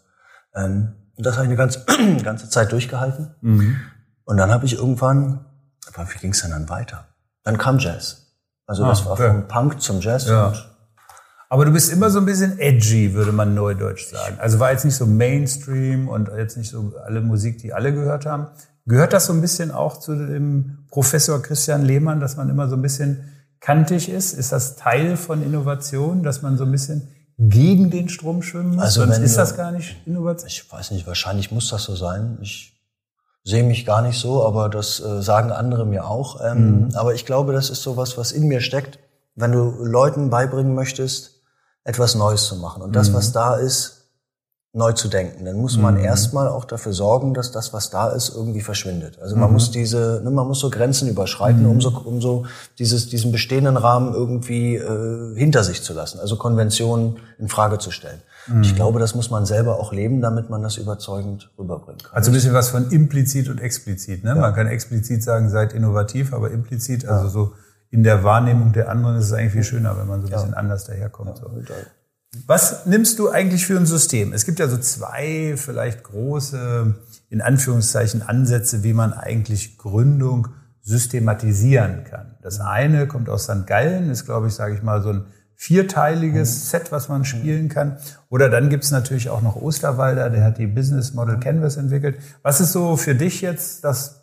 Ähm, und das habe ich eine ganze, ganze Zeit durchgehalten. Mhm. Und dann habe ich irgendwann, aber wie ging es denn dann weiter? Dann kam Jazz. Also ah, das war okay. vom Punk zum Jazz. Ja. Aber du bist immer so ein bisschen edgy, würde man neudeutsch sagen. Also war jetzt nicht so Mainstream und jetzt nicht so alle Musik, die alle gehört haben. Gehört das so ein bisschen auch zu dem Professor Christian Lehmann, dass man immer so ein bisschen kantig ist? Ist das Teil von Innovation, dass man so ein bisschen gegen den Strom schwimmen muss? Also Sonst ist das gar nicht Innovation? Ich weiß nicht, wahrscheinlich muss das so sein. Ich sehe mich gar nicht so, aber das äh, sagen andere mir auch. Ähm, mhm. Aber ich glaube, das ist so was, was in mir steckt. Wenn du Leuten beibringen möchtest, etwas Neues zu machen und das, mhm. was da ist, neu zu denken, dann muss man mhm. erstmal auch dafür sorgen, dass das, was da ist, irgendwie verschwindet. Also man mhm. muss diese, ne, man muss so Grenzen überschreiten, mhm. um so, um so dieses, diesen bestehenden Rahmen irgendwie äh, hinter sich zu lassen, also Konventionen in Frage zu stellen. Mhm. Ich glaube, das muss man selber auch leben, damit man das überzeugend rüberbringen kann. Also ein bisschen was von implizit und explizit. Ne? Ja. Man kann explizit sagen, seid innovativ, aber implizit, also so in der Wahrnehmung der anderen ist es eigentlich viel schöner, wenn man so ein bisschen ja. anders daherkommt. So. Was nimmst du eigentlich für ein System? Es gibt ja so zwei vielleicht große, in Anführungszeichen, Ansätze, wie man eigentlich Gründung systematisieren kann. Das eine kommt aus St. Gallen, ist, glaube ich, sage ich mal, so ein vierteiliges mhm. Set, was man spielen kann. Oder dann gibt's natürlich auch noch Osterwalder, der hat die Business Model Canvas entwickelt. Was ist so für dich jetzt das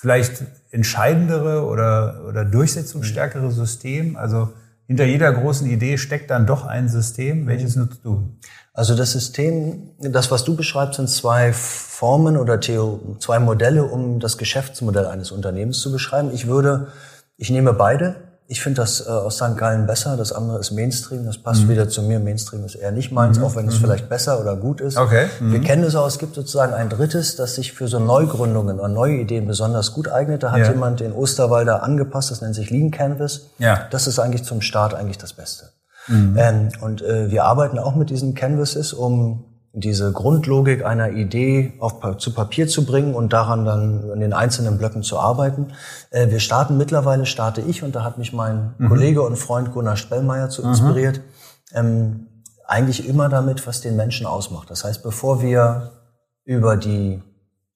vielleicht entscheidendere oder, oder durchsetzungsstärkere System? Also hinter jeder großen Idee steckt dann doch ein System. Welches nutzt du? Also das System, das, was du beschreibst, sind zwei Formen oder Theo, zwei Modelle, um das Geschäftsmodell eines Unternehmens zu beschreiben. Ich würde, ich nehme beide ich finde das äh, aus St. Gallen besser, das andere ist Mainstream, das passt mhm. wieder zu mir. Mainstream ist eher nicht meins, mhm. auch wenn es mhm. vielleicht besser oder gut ist. Okay. Mhm. Wir kennen es auch, es gibt sozusagen ein drittes, das sich für so Neugründungen und neue Ideen besonders gut eignet. Da hat ja. jemand den Osterwalder angepasst, das nennt sich Lean Canvas. Ja. Das ist eigentlich zum Start eigentlich das Beste. Mhm. Ähm, und äh, wir arbeiten auch mit diesen Canvases, um diese Grundlogik einer Idee auf, zu Papier zu bringen und daran dann in den einzelnen Blöcken zu arbeiten. Äh, wir starten mittlerweile, starte ich, und da hat mich mein mhm. Kollege und Freund Gunnar Spellmeier zu mhm. inspiriert, ähm, eigentlich immer damit, was den Menschen ausmacht. Das heißt, bevor wir über die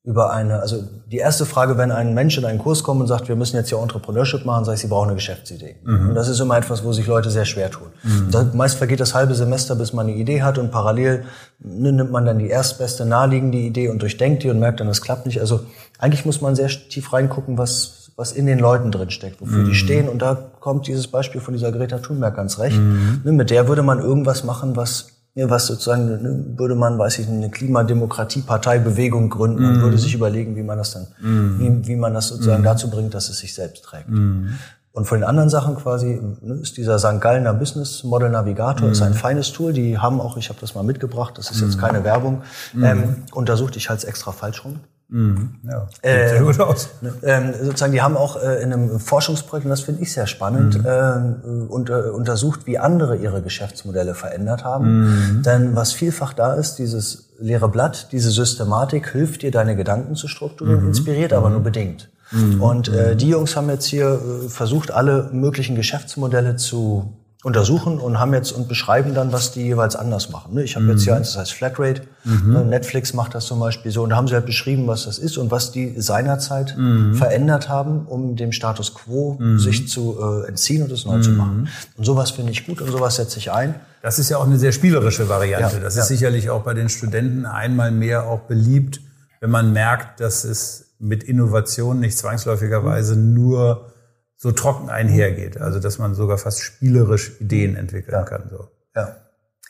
über eine, also die erste Frage, wenn ein Mensch in einen Kurs kommt und sagt, wir müssen jetzt hier Entrepreneurship machen, sage ich, sie brauchen eine Geschäftsidee. Mhm. Und das ist immer etwas, wo sich Leute sehr schwer tun. Mhm. Da, meist vergeht das halbe Semester, bis man eine Idee hat und parallel nimmt man dann die erstbeste naheliegende Idee und durchdenkt die und merkt dann, das klappt nicht. Also eigentlich muss man sehr tief reingucken, was, was in den Leuten drin steckt, wofür mhm. die stehen. Und da kommt dieses Beispiel von dieser Greta Thunberg ganz recht. Mhm. Ne, mit der würde man irgendwas machen, was was sozusagen, ne, würde man, weiß ich, eine Klimademokratieparteibewegung gründen mm. und würde sich überlegen, wie man das dann, mm. wie, wie man das sozusagen mm. dazu bringt, dass es sich selbst trägt. Mm. Und von den anderen Sachen quasi ne, ist dieser St. Gallener Business Model Navigator, ist ein mm. feines Tool. Die haben auch, ich habe das mal mitgebracht, das ist jetzt keine Werbung, ähm, untersucht, ich halte es extra falsch rum. Mhm. Ja, äh, sehr gut aus. Ähm, sozusagen, die haben auch äh, in einem Forschungsprojekt, und das finde ich sehr spannend, mhm. äh, unter, untersucht, wie andere ihre Geschäftsmodelle verändert haben. Mhm. Denn was vielfach da ist, dieses leere Blatt, diese Systematik hilft dir, deine Gedanken zu strukturieren, mhm. inspiriert aber nur mhm. bedingt. Mhm. Und äh, die Jungs haben jetzt hier äh, versucht, alle möglichen Geschäftsmodelle zu untersuchen und haben jetzt und beschreiben dann, was die jeweils anders machen. Ne, ich habe mhm. jetzt hier eins, das heißt Flatrate. Mhm. Ne, Netflix macht das zum Beispiel so. Und da haben sie halt beschrieben, was das ist und was die seinerzeit mhm. verändert haben, um dem Status quo mhm. sich zu äh, entziehen und es neu zu mhm. machen. Und sowas finde ich gut und sowas setze ich ein. Das ist ja auch eine sehr spielerische Variante. Ja, das ist ja. sicherlich auch bei den Studenten einmal mehr auch beliebt, wenn man merkt, dass es mit Innovation nicht zwangsläufigerweise mhm. nur so trocken einhergeht. Also dass man sogar fast spielerisch Ideen entwickeln ja. kann. So. Ja.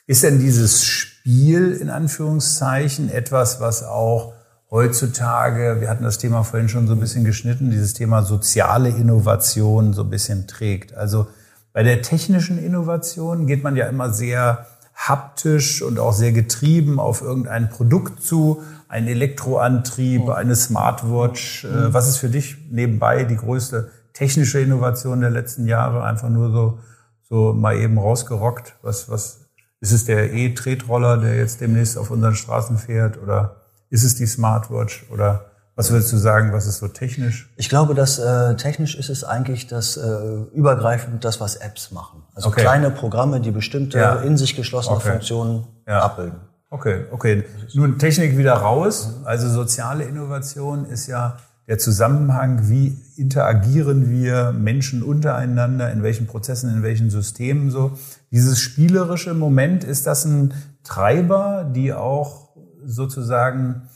Ist denn dieses Spiel in Anführungszeichen etwas, was auch heutzutage, wir hatten das Thema vorhin schon so ein bisschen geschnitten, dieses Thema soziale Innovation so ein bisschen trägt? Also bei der technischen Innovation geht man ja immer sehr haptisch und auch sehr getrieben auf irgendein Produkt zu, ein Elektroantrieb, eine Smartwatch. Äh, mhm. Was ist für dich nebenbei die größte technische Innovation der letzten Jahre einfach nur so, so mal eben rausgerockt? Was, was, ist es der E-Tretroller, der jetzt demnächst auf unseren Straßen fährt oder ist es die Smartwatch oder was würdest du sagen, was ist so technisch? Ich glaube, dass äh, technisch ist es eigentlich das äh, übergreifend das, was Apps machen. Also okay. kleine Programme, die bestimmte ja. in sich geschlossene okay. Funktionen ja. abbilden. Okay, okay. Nun Technik wieder raus. Also soziale Innovation ist ja der Zusammenhang, wie interagieren wir Menschen untereinander, in welchen Prozessen, in welchen Systemen so. Dieses spielerische Moment, ist das ein Treiber, die auch sozusagen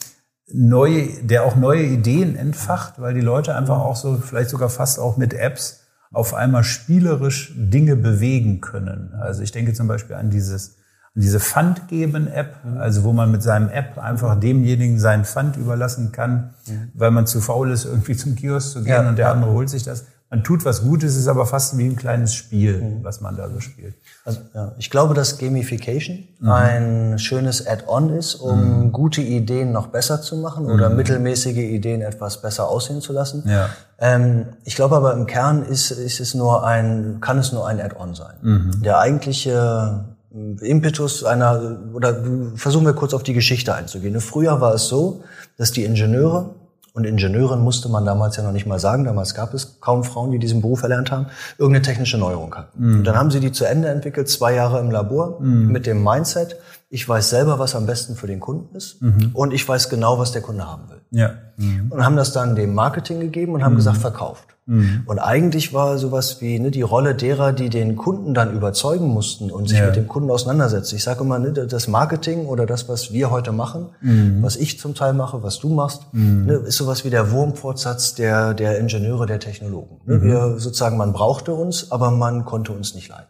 neue, der auch neue Ideen entfacht, weil die Leute einfach auch so, vielleicht sogar fast auch mit Apps auf einmal spielerisch Dinge bewegen können. Also ich denke zum Beispiel an dieses diese Pfandgeben-App, also wo man mit seinem App einfach demjenigen seinen Pfand überlassen kann, mhm. weil man zu faul ist, irgendwie zum Kiosk zu gehen ja, und der andere holt sich das. Man tut was Gutes, ist aber fast wie ein kleines Spiel, mhm. was man da so spielt. Also, ja, ich glaube, dass Gamification mhm. ein schönes Add-on ist, um mhm. gute Ideen noch besser zu machen oder mhm. mittelmäßige Ideen etwas besser aussehen zu lassen. Ja. Ähm, ich glaube aber im Kern ist, ist es nur ein, kann es nur ein Add-on sein. Mhm. Der eigentliche Impetus einer, oder versuchen wir kurz auf die Geschichte einzugehen. Früher war es so, dass die Ingenieure, und Ingenieurin musste man damals ja noch nicht mal sagen, damals gab es kaum Frauen, die diesen Beruf erlernt haben, irgendeine technische Neuerung hatten. Mhm. Und dann haben sie die zu Ende entwickelt, zwei Jahre im Labor, mhm. mit dem Mindset, ich weiß selber, was am besten für den Kunden ist mhm. und ich weiß genau, was der Kunde haben will. Ja. Und haben das dann dem Marketing gegeben und haben mhm. gesagt, verkauft. Mhm. Und eigentlich war sowas wie ne, die Rolle derer, die den Kunden dann überzeugen mussten und sich ja. mit dem Kunden auseinandersetzen. Ich sage immer, ne, das Marketing oder das, was wir heute machen, mhm. was ich zum Teil mache, was du machst, mhm. ne, ist sowas wie der Wurmfortsatz der, der Ingenieure, der Technologen. Ne, wir sozusagen, man brauchte uns, aber man konnte uns nicht leiden.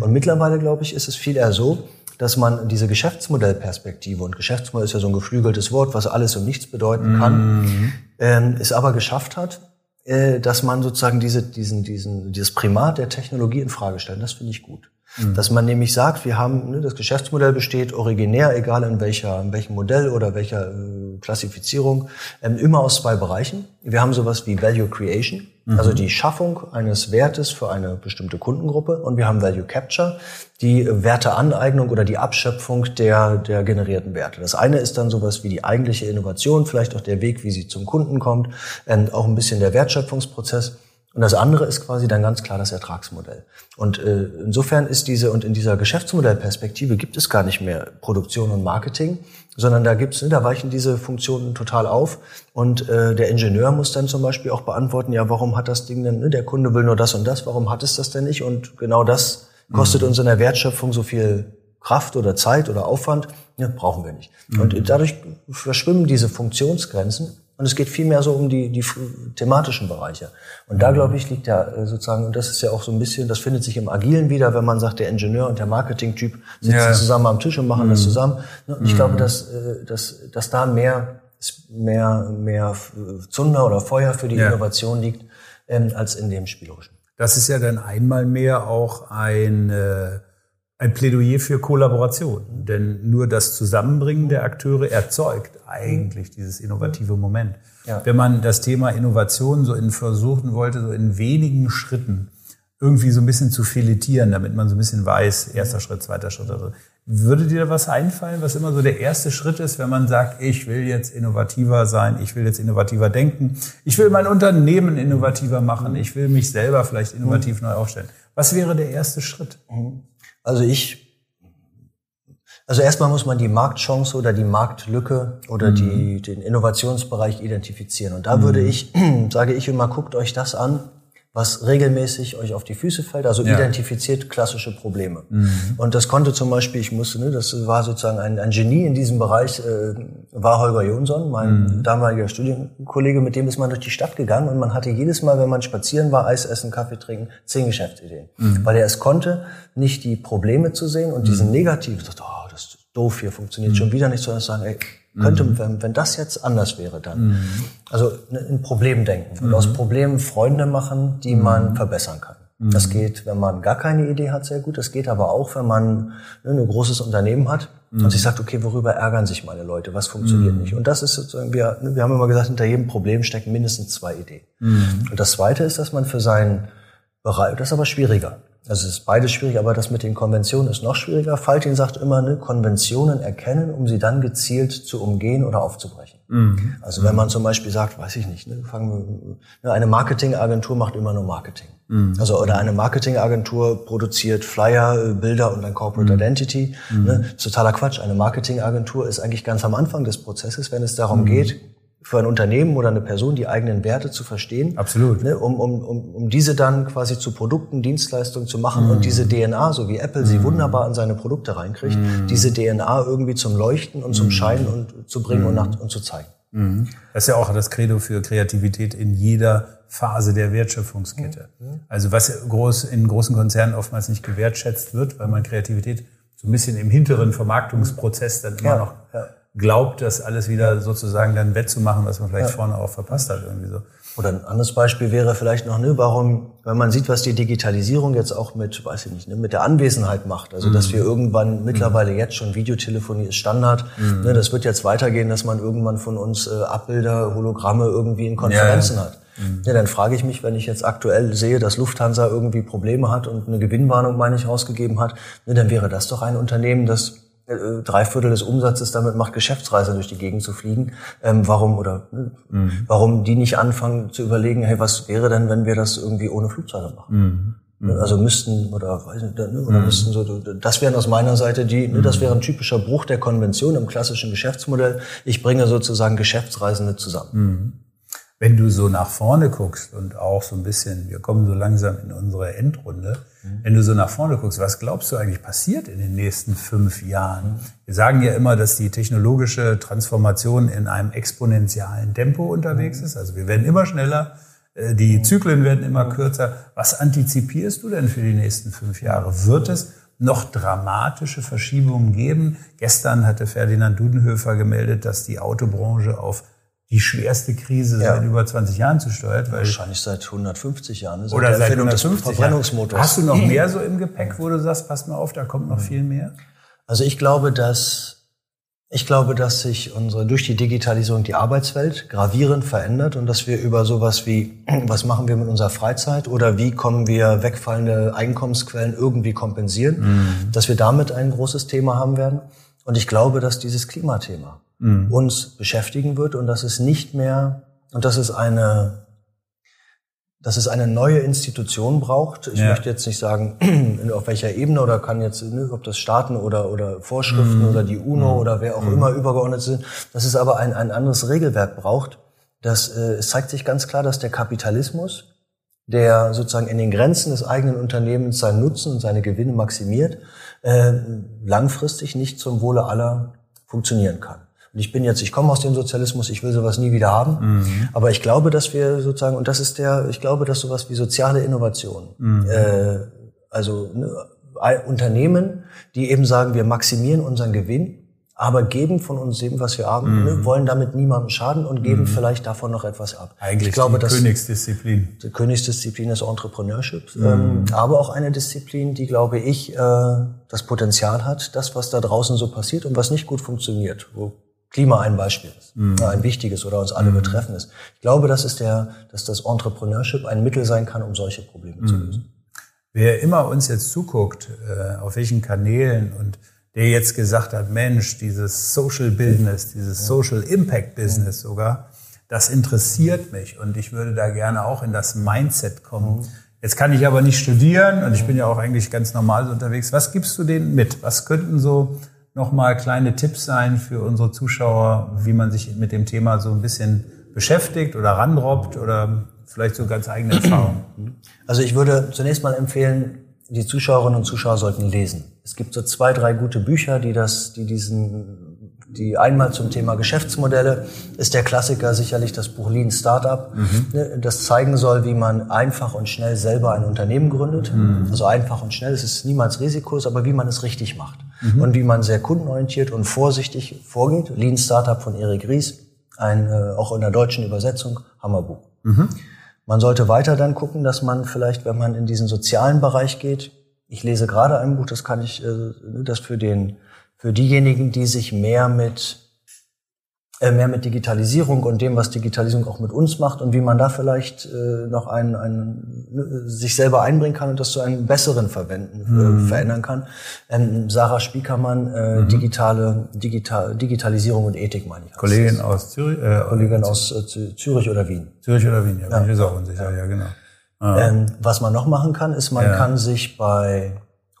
Und mittlerweile, glaube ich, ist es viel eher so, dass man diese Geschäftsmodellperspektive, und Geschäftsmodell ist ja so ein geflügeltes Wort, was alles und nichts bedeuten kann, mhm. ähm, es aber geschafft hat, äh, dass man sozusagen diese, diesen, diesen, dieses Primat der Technologie in Frage stellt. Das finde ich gut. Mhm. Dass man nämlich sagt, wir haben, ne, das Geschäftsmodell besteht originär, egal in welcher, in welchem Modell oder welcher äh, Klassifizierung, ähm, immer aus zwei Bereichen. Wir haben sowas wie Value Creation, mhm. also die Schaffung eines Wertes für eine bestimmte Kundengruppe und wir haben Value Capture, die Werteaneignung oder die Abschöpfung der, der generierten Werte. Das eine ist dann sowas wie die eigentliche Innovation, vielleicht auch der Weg, wie sie zum Kunden kommt, ähm, auch ein bisschen der Wertschöpfungsprozess. Und das andere ist quasi dann ganz klar das Ertragsmodell. Und äh, insofern ist diese, und in dieser Geschäftsmodellperspektive gibt es gar nicht mehr Produktion und Marketing, sondern da gibt's, ne, da weichen diese Funktionen total auf. Und äh, der Ingenieur muss dann zum Beispiel auch beantworten, ja, warum hat das Ding denn, ne, der Kunde will nur das und das, warum hat es das denn nicht? Und genau das kostet mhm. uns in der Wertschöpfung so viel Kraft oder Zeit oder Aufwand, ja, brauchen wir nicht. Mhm. Und dadurch verschwimmen diese Funktionsgrenzen und es geht vielmehr so um die, die thematischen Bereiche. Und da, mhm. glaube ich, liegt ja äh, sozusagen, und das ist ja auch so ein bisschen, das findet sich im Agilen wieder, wenn man sagt, der Ingenieur und der Marketing-Typ sitzen ja. zusammen am Tisch und machen mhm. das zusammen. Ne, und ich mhm. glaube, dass, äh, dass, dass da mehr, mehr, mehr Zunder oder Feuer für die ja. Innovation liegt, ähm, als in dem Spielerischen. Das ist ja dann einmal mehr auch ein, äh, ein Plädoyer für Kollaboration. Denn nur das Zusammenbringen der Akteure erzeugt eigentlich dieses innovative Moment. Ja. Wenn man das Thema Innovation so in versuchen wollte, so in wenigen Schritten irgendwie so ein bisschen zu filetieren, damit man so ein bisschen weiß, erster Schritt, zweiter Schritt. Also, würde dir was einfallen, was immer so der erste Schritt ist, wenn man sagt, ich will jetzt innovativer sein, ich will jetzt innovativer denken, ich will mein Unternehmen innovativer machen, ich will mich selber vielleicht innovativ neu aufstellen. Was wäre der erste Schritt? Also ich also erstmal muss man die Marktchance oder die Marktlücke oder mhm. die, den Innovationsbereich identifizieren. Und da mhm. würde ich, sage ich immer, guckt euch das an, was regelmäßig euch auf die Füße fällt, also ja. identifiziert klassische Probleme. Mhm. Und das konnte zum Beispiel, ich musste, ne, das war sozusagen ein, ein Genie in diesem Bereich, äh, war Holger Jonsson, mein mhm. damaliger Studienkollege, mit dem ist man durch die Stadt gegangen und man hatte jedes Mal, wenn man spazieren war, Eis essen, Kaffee trinken, zehn Geschäftsideen. Mhm. Weil er es konnte, nicht die Probleme zu sehen und diesen mhm. negativen, oh, das ist doof hier, funktioniert schon mhm. wieder nicht, sondern sagen, ey, könnte, mhm. wenn, wenn das jetzt anders wäre, dann. Mhm. Also ne, in Problem denken und mhm. aus Problemen Freunde machen, die mhm. man verbessern kann. Das mhm. geht, wenn man gar keine Idee hat, sehr gut. Das geht aber auch, wenn man ne, ein großes Unternehmen hat und sich sagt, okay, worüber ärgern sich meine Leute? Was funktioniert nicht? Und das ist sozusagen, wir, ne, wir haben immer gesagt, hinter jedem Problem stecken mindestens zwei Ideen. Und das zweite ist, dass man für seinen Bereich, das ist aber schwieriger. Also es ist beides schwierig, aber das mit den Konventionen ist noch schwieriger. Faltin sagt immer, ne, Konventionen erkennen, um sie dann gezielt zu umgehen oder aufzubrechen. Mhm. Also wenn man zum Beispiel sagt, weiß ich nicht, ne, fangen wir, ne, eine Marketingagentur macht immer nur Marketing. Mhm. Also oder eine Marketingagentur produziert Flyer, Bilder und ein Corporate mhm. Identity. Ne, totaler Quatsch. Eine Marketingagentur ist eigentlich ganz am Anfang des Prozesses, wenn es darum mhm. geht, für ein Unternehmen oder eine Person die eigenen Werte zu verstehen. Absolut. Ne, um, um, um, um diese dann quasi zu Produkten, Dienstleistungen zu machen mm. und diese DNA, so wie Apple mm. sie wunderbar in seine Produkte reinkriegt, mm. diese DNA irgendwie zum Leuchten und zum Scheinen und zu bringen und, nach, und zu zeigen. Das ist ja auch das Credo für Kreativität in jeder Phase der Wertschöpfungskette. Also was groß, in großen Konzernen oftmals nicht gewertschätzt wird, weil man Kreativität so ein bisschen im hinteren Vermarktungsprozess dann immer ja, noch glaubt, das alles wieder sozusagen dann wettzumachen, was man vielleicht ja. vorne auch verpasst hat irgendwie so. Oder ein anderes Beispiel wäre vielleicht noch, ne, warum, wenn man sieht, was die Digitalisierung jetzt auch mit, weiß ich nicht, ne, mit der Anwesenheit macht. Also, mhm. dass wir irgendwann mhm. mittlerweile jetzt schon Videotelefonie ist Standard. Mhm. Ne, das wird jetzt weitergehen, dass man irgendwann von uns äh, Abbilder, Hologramme irgendwie in Konferenzen ja, ja. hat. Mhm. Ja, dann frage ich mich, wenn ich jetzt aktuell sehe, dass Lufthansa irgendwie Probleme hat und eine Gewinnwarnung, meine ich, rausgegeben hat, ne, dann wäre das doch ein Unternehmen, das drei Viertel des Umsatzes damit macht, Geschäftsreise durch die Gegend zu fliegen. Ähm, warum oder ne, mhm. warum die nicht anfangen zu überlegen, hey, was wäre denn, wenn wir das irgendwie ohne Flugzeuge machen? Mhm. mhm. Also müssten oder weiß nicht, ne, oder mhm. müssten so, das wären aus meiner Seite die, ne, das wäre ein typischer Bruch der Konvention im klassischen Geschäftsmodell. Ich bringe sozusagen Geschäftsreisende zusammen. Wenn du so nach vorne guckst und auch so ein bisschen, wir kommen so langsam in unsere Endrunde, mhm. wenn du so nach vorne guckst, was glaubst du eigentlich passiert in den nächsten fünf Jahren? Wir sagen ja immer, dass die technologische Transformation in einem exponentiellen Tempo unterwegs mhm. ist. Also wir werden immer schneller, äh, die mhm. Zyklen werden immer kürzer. Was antizipierst du denn für die nächsten fünf Jahre? Wird es noch dramatische Verschiebungen geben? Gestern hatte Ferdinand Dudenhöfer gemeldet, dass die Autobranche auf die schwerste Krise ja. seit über 20 Jahren zu steuern. Wahrscheinlich seit 150 Jahren. Seit oder seit 150 Verbrennungsmotors. Hast du noch mehr so im Gepäck, wo du sagst, pass mal auf, da kommt noch viel mehr? Also ich glaube, dass ich glaube, dass sich unsere durch die Digitalisierung die Arbeitswelt gravierend verändert und dass wir über sowas wie was machen wir mit unserer Freizeit oder wie kommen wir wegfallende Einkommensquellen irgendwie kompensieren, mhm. dass wir damit ein großes Thema haben werden. Und ich glaube, dass dieses Klimathema mhm. uns beschäftigen wird und dass es nicht mehr und dass es eine dass es eine neue Institution braucht. Ich ja. möchte jetzt nicht sagen, auf welcher Ebene oder kann jetzt, ne, ob das Staaten oder, oder Vorschriften mhm. oder die UNO mhm. oder wer auch mhm. immer übergeordnet sind, dass es aber ein, ein anderes Regelwerk braucht. Das, äh, es zeigt sich ganz klar, dass der Kapitalismus, der sozusagen in den Grenzen des eigenen Unternehmens seinen Nutzen und seine Gewinne maximiert, äh, langfristig nicht zum Wohle aller funktionieren kann. Und ich bin jetzt, ich komme aus dem Sozialismus, ich will sowas nie wieder haben. Mhm. Aber ich glaube, dass wir sozusagen, und das ist der, ich glaube, dass sowas wie soziale Innovation, mhm. äh, also ne, Unternehmen, die eben sagen, wir maximieren unseren Gewinn, aber geben von uns eben, was wir haben, mhm. ne, wollen damit niemandem schaden und geben mhm. vielleicht davon noch etwas ab. Eigentlich ich glaube, die dass Königsdisziplin. Die Königsdisziplin ist Entrepreneurship, mhm. ähm, aber auch eine Disziplin, die, glaube ich, äh, das Potenzial hat, das, was da draußen so passiert und was nicht gut funktioniert, wo Klima ein Beispiel ist, mhm. ein wichtiges oder uns alle mhm. betreffendes. Ich glaube, das ist der, dass das Entrepreneurship ein Mittel sein kann, um solche Probleme mhm. zu lösen. Wer immer uns jetzt zuguckt, äh, auf welchen Kanälen und der jetzt gesagt hat, Mensch, dieses Social Business, dieses Social Impact Business sogar, das interessiert mich und ich würde da gerne auch in das Mindset kommen. Mhm. Jetzt kann ich aber nicht studieren und ich bin ja auch eigentlich ganz normal unterwegs. Was gibst du denen mit? Was könnten so nochmal kleine Tipps sein für unsere Zuschauer, wie man sich mit dem Thema so ein bisschen beschäftigt oder randrobbt oder vielleicht so ganz eigene Erfahrungen? Also ich würde zunächst mal empfehlen, die Zuschauerinnen und Zuschauer sollten lesen. Es gibt so zwei, drei gute Bücher, die das, die diesen die einmal zum Thema Geschäftsmodelle ist der Klassiker sicherlich das Buch Lean Startup, mhm. das zeigen soll, wie man einfach und schnell selber ein Unternehmen gründet. Mhm. Also einfach und schnell, es ist niemals risikos, aber wie man es richtig macht mhm. und wie man sehr kundenorientiert und vorsichtig vorgeht. Lean Startup von Erik Ries, ein äh, auch in der deutschen Übersetzung Hammerbuch. Mhm. Man sollte weiter dann gucken, dass man vielleicht, wenn man in diesen sozialen Bereich geht, ich lese gerade ein Buch, das kann ich, äh, das für den für diejenigen, die sich mehr mit äh, mehr mit Digitalisierung und dem, was Digitalisierung auch mit uns macht und wie man da vielleicht äh, noch einen, einen, äh, sich selber einbringen kann und das zu einem besseren Verwenden äh, mhm. verändern kann. Ähm, Sarah Spiekermann, äh, mhm. digitale Digital, Digitalisierung und Ethik meine ich. Kollegin aus Zürich, äh, Kollegin aus äh, Zürich oder Wien. Zürich oder Wien, ja, ja. bin ich auch unsicher, ja, ja genau. Ah. Ähm, was man noch machen kann, ist, man ja. kann sich bei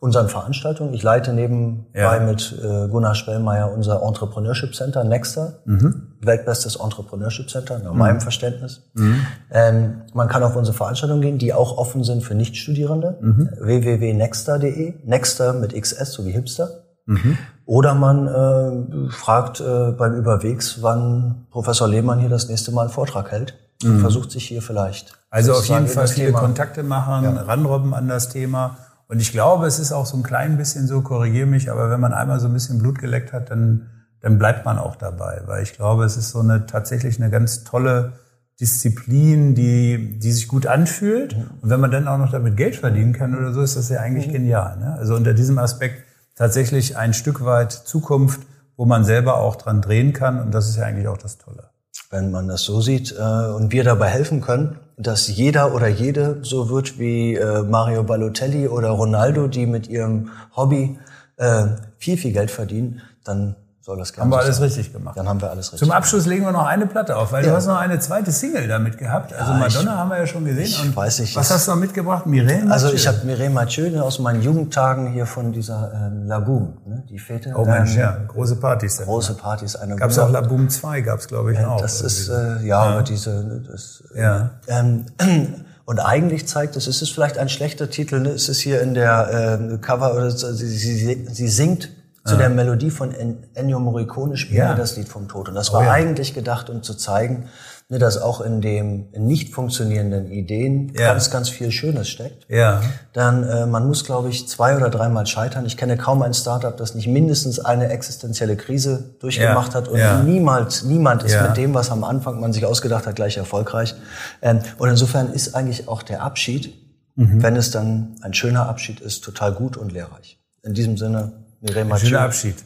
unseren Veranstaltungen. Ich leite nebenbei ja. mit äh, Gunnar Spellmeier unser Entrepreneurship Center, Nexter, mhm. weltbestes Entrepreneurship Center, nach mhm. meinem Verständnis. Mhm. Ähm, man kann auf unsere Veranstaltungen gehen, die auch offen sind für Nichtstudierende, mhm. www.nexter.de, Nexter mit XS, so wie Hipster. Mhm. Oder man äh, fragt äh, beim Überwegs, wann Professor Lehmann hier das nächste Mal einen Vortrag hält und mhm. versucht sich hier vielleicht. Also auf jeden Fall viele Thema. Kontakte machen, ja. ranrobben an das Thema und ich glaube, es ist auch so ein klein bisschen so, korrigiere mich, aber wenn man einmal so ein bisschen Blut geleckt hat, dann, dann bleibt man auch dabei. Weil ich glaube, es ist so eine tatsächlich eine ganz tolle Disziplin, die, die sich gut anfühlt. Und wenn man dann auch noch damit Geld verdienen kann oder so, ist das ja eigentlich mhm. genial. Ne? Also unter diesem Aspekt tatsächlich ein Stück weit Zukunft, wo man selber auch dran drehen kann. Und das ist ja eigentlich auch das Tolle wenn man das so sieht äh, und wir dabei helfen können, dass jeder oder jede so wird wie äh, Mario Balotelli oder Ronaldo, die mit ihrem Hobby äh, viel, viel Geld verdienen, dann soll das Haben wir alles sein. richtig gemacht. Dann haben wir alles richtig Zum Abschluss legen wir noch eine Platte auf, weil ja. du hast noch eine zweite Single damit gehabt. Also ja, Madonna ich, haben wir ja schon gesehen. Ich weiß nicht. Was hast du noch mitgebracht? Mireille Mathieu? Also ich habe Mireille Mathieu aus meinen Jugendtagen hier von dieser ähm, Laboom, ne? die Fete. Oh Mensch, ähm, ja, große Partys. Große Partys. Eine gab's auch Laboom 2, gab's glaube ich ja, auch. Das ist, äh, ja, aber diese... Ne, das, ja. Ähm, und eigentlich zeigt es, es ist vielleicht ein schlechter Titel, ne? es ist hier in der äh, Cover, oder sie, sie, sie singt zu der Melodie von Ennio Morricone spielen ja. wir das Lied vom Tod. Und das war oh, ja. eigentlich gedacht, um zu zeigen, ne, dass auch in dem nicht funktionierenden Ideen Ja. ganz, ganz viel Schönes steckt. Ja. Dann äh, man muss, glaube ich, zwei oder dreimal scheitern. Ich kenne kaum ein Startup, das nicht mindestens eine existenzielle Krise durchgemacht hat und niemals, niemand ist mit dem, was am Anfang man sich ausgedacht hat, gleich erfolgreich. Ähm, und insofern ist eigentlich auch der Abschied, Mhm. wenn es dann ein schöner Abschied ist, total gut und lehrreich. In diesem Sinne, Mathieu. Schöner Abschied.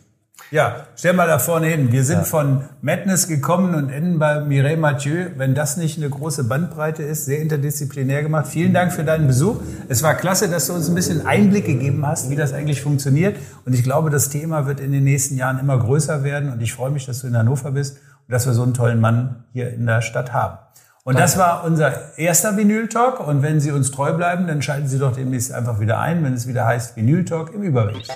Ja, stell mal da vorne hin. Wir sind von Madness gekommen und enden bei Mireille Mathieu. Wenn das nicht eine große Bandbreite ist, sehr interdisziplinär gemacht. Vielen Dank für deinen Besuch. Es war klasse, dass du uns ein bisschen Einblick gegeben hast, wie das eigentlich funktioniert. Und ich glaube, das Thema wird in den nächsten Jahren immer größer werden. Und ich freue mich, dass du in Hannover bist und dass wir so einen tollen Mann hier in der Stadt haben. Und das war unser erster Vinyl-Talk. Und wenn Sie uns treu bleiben, dann schalten Sie doch demnächst einfach wieder ein, wenn es wieder heißt Vinyl-Talk im Überweg.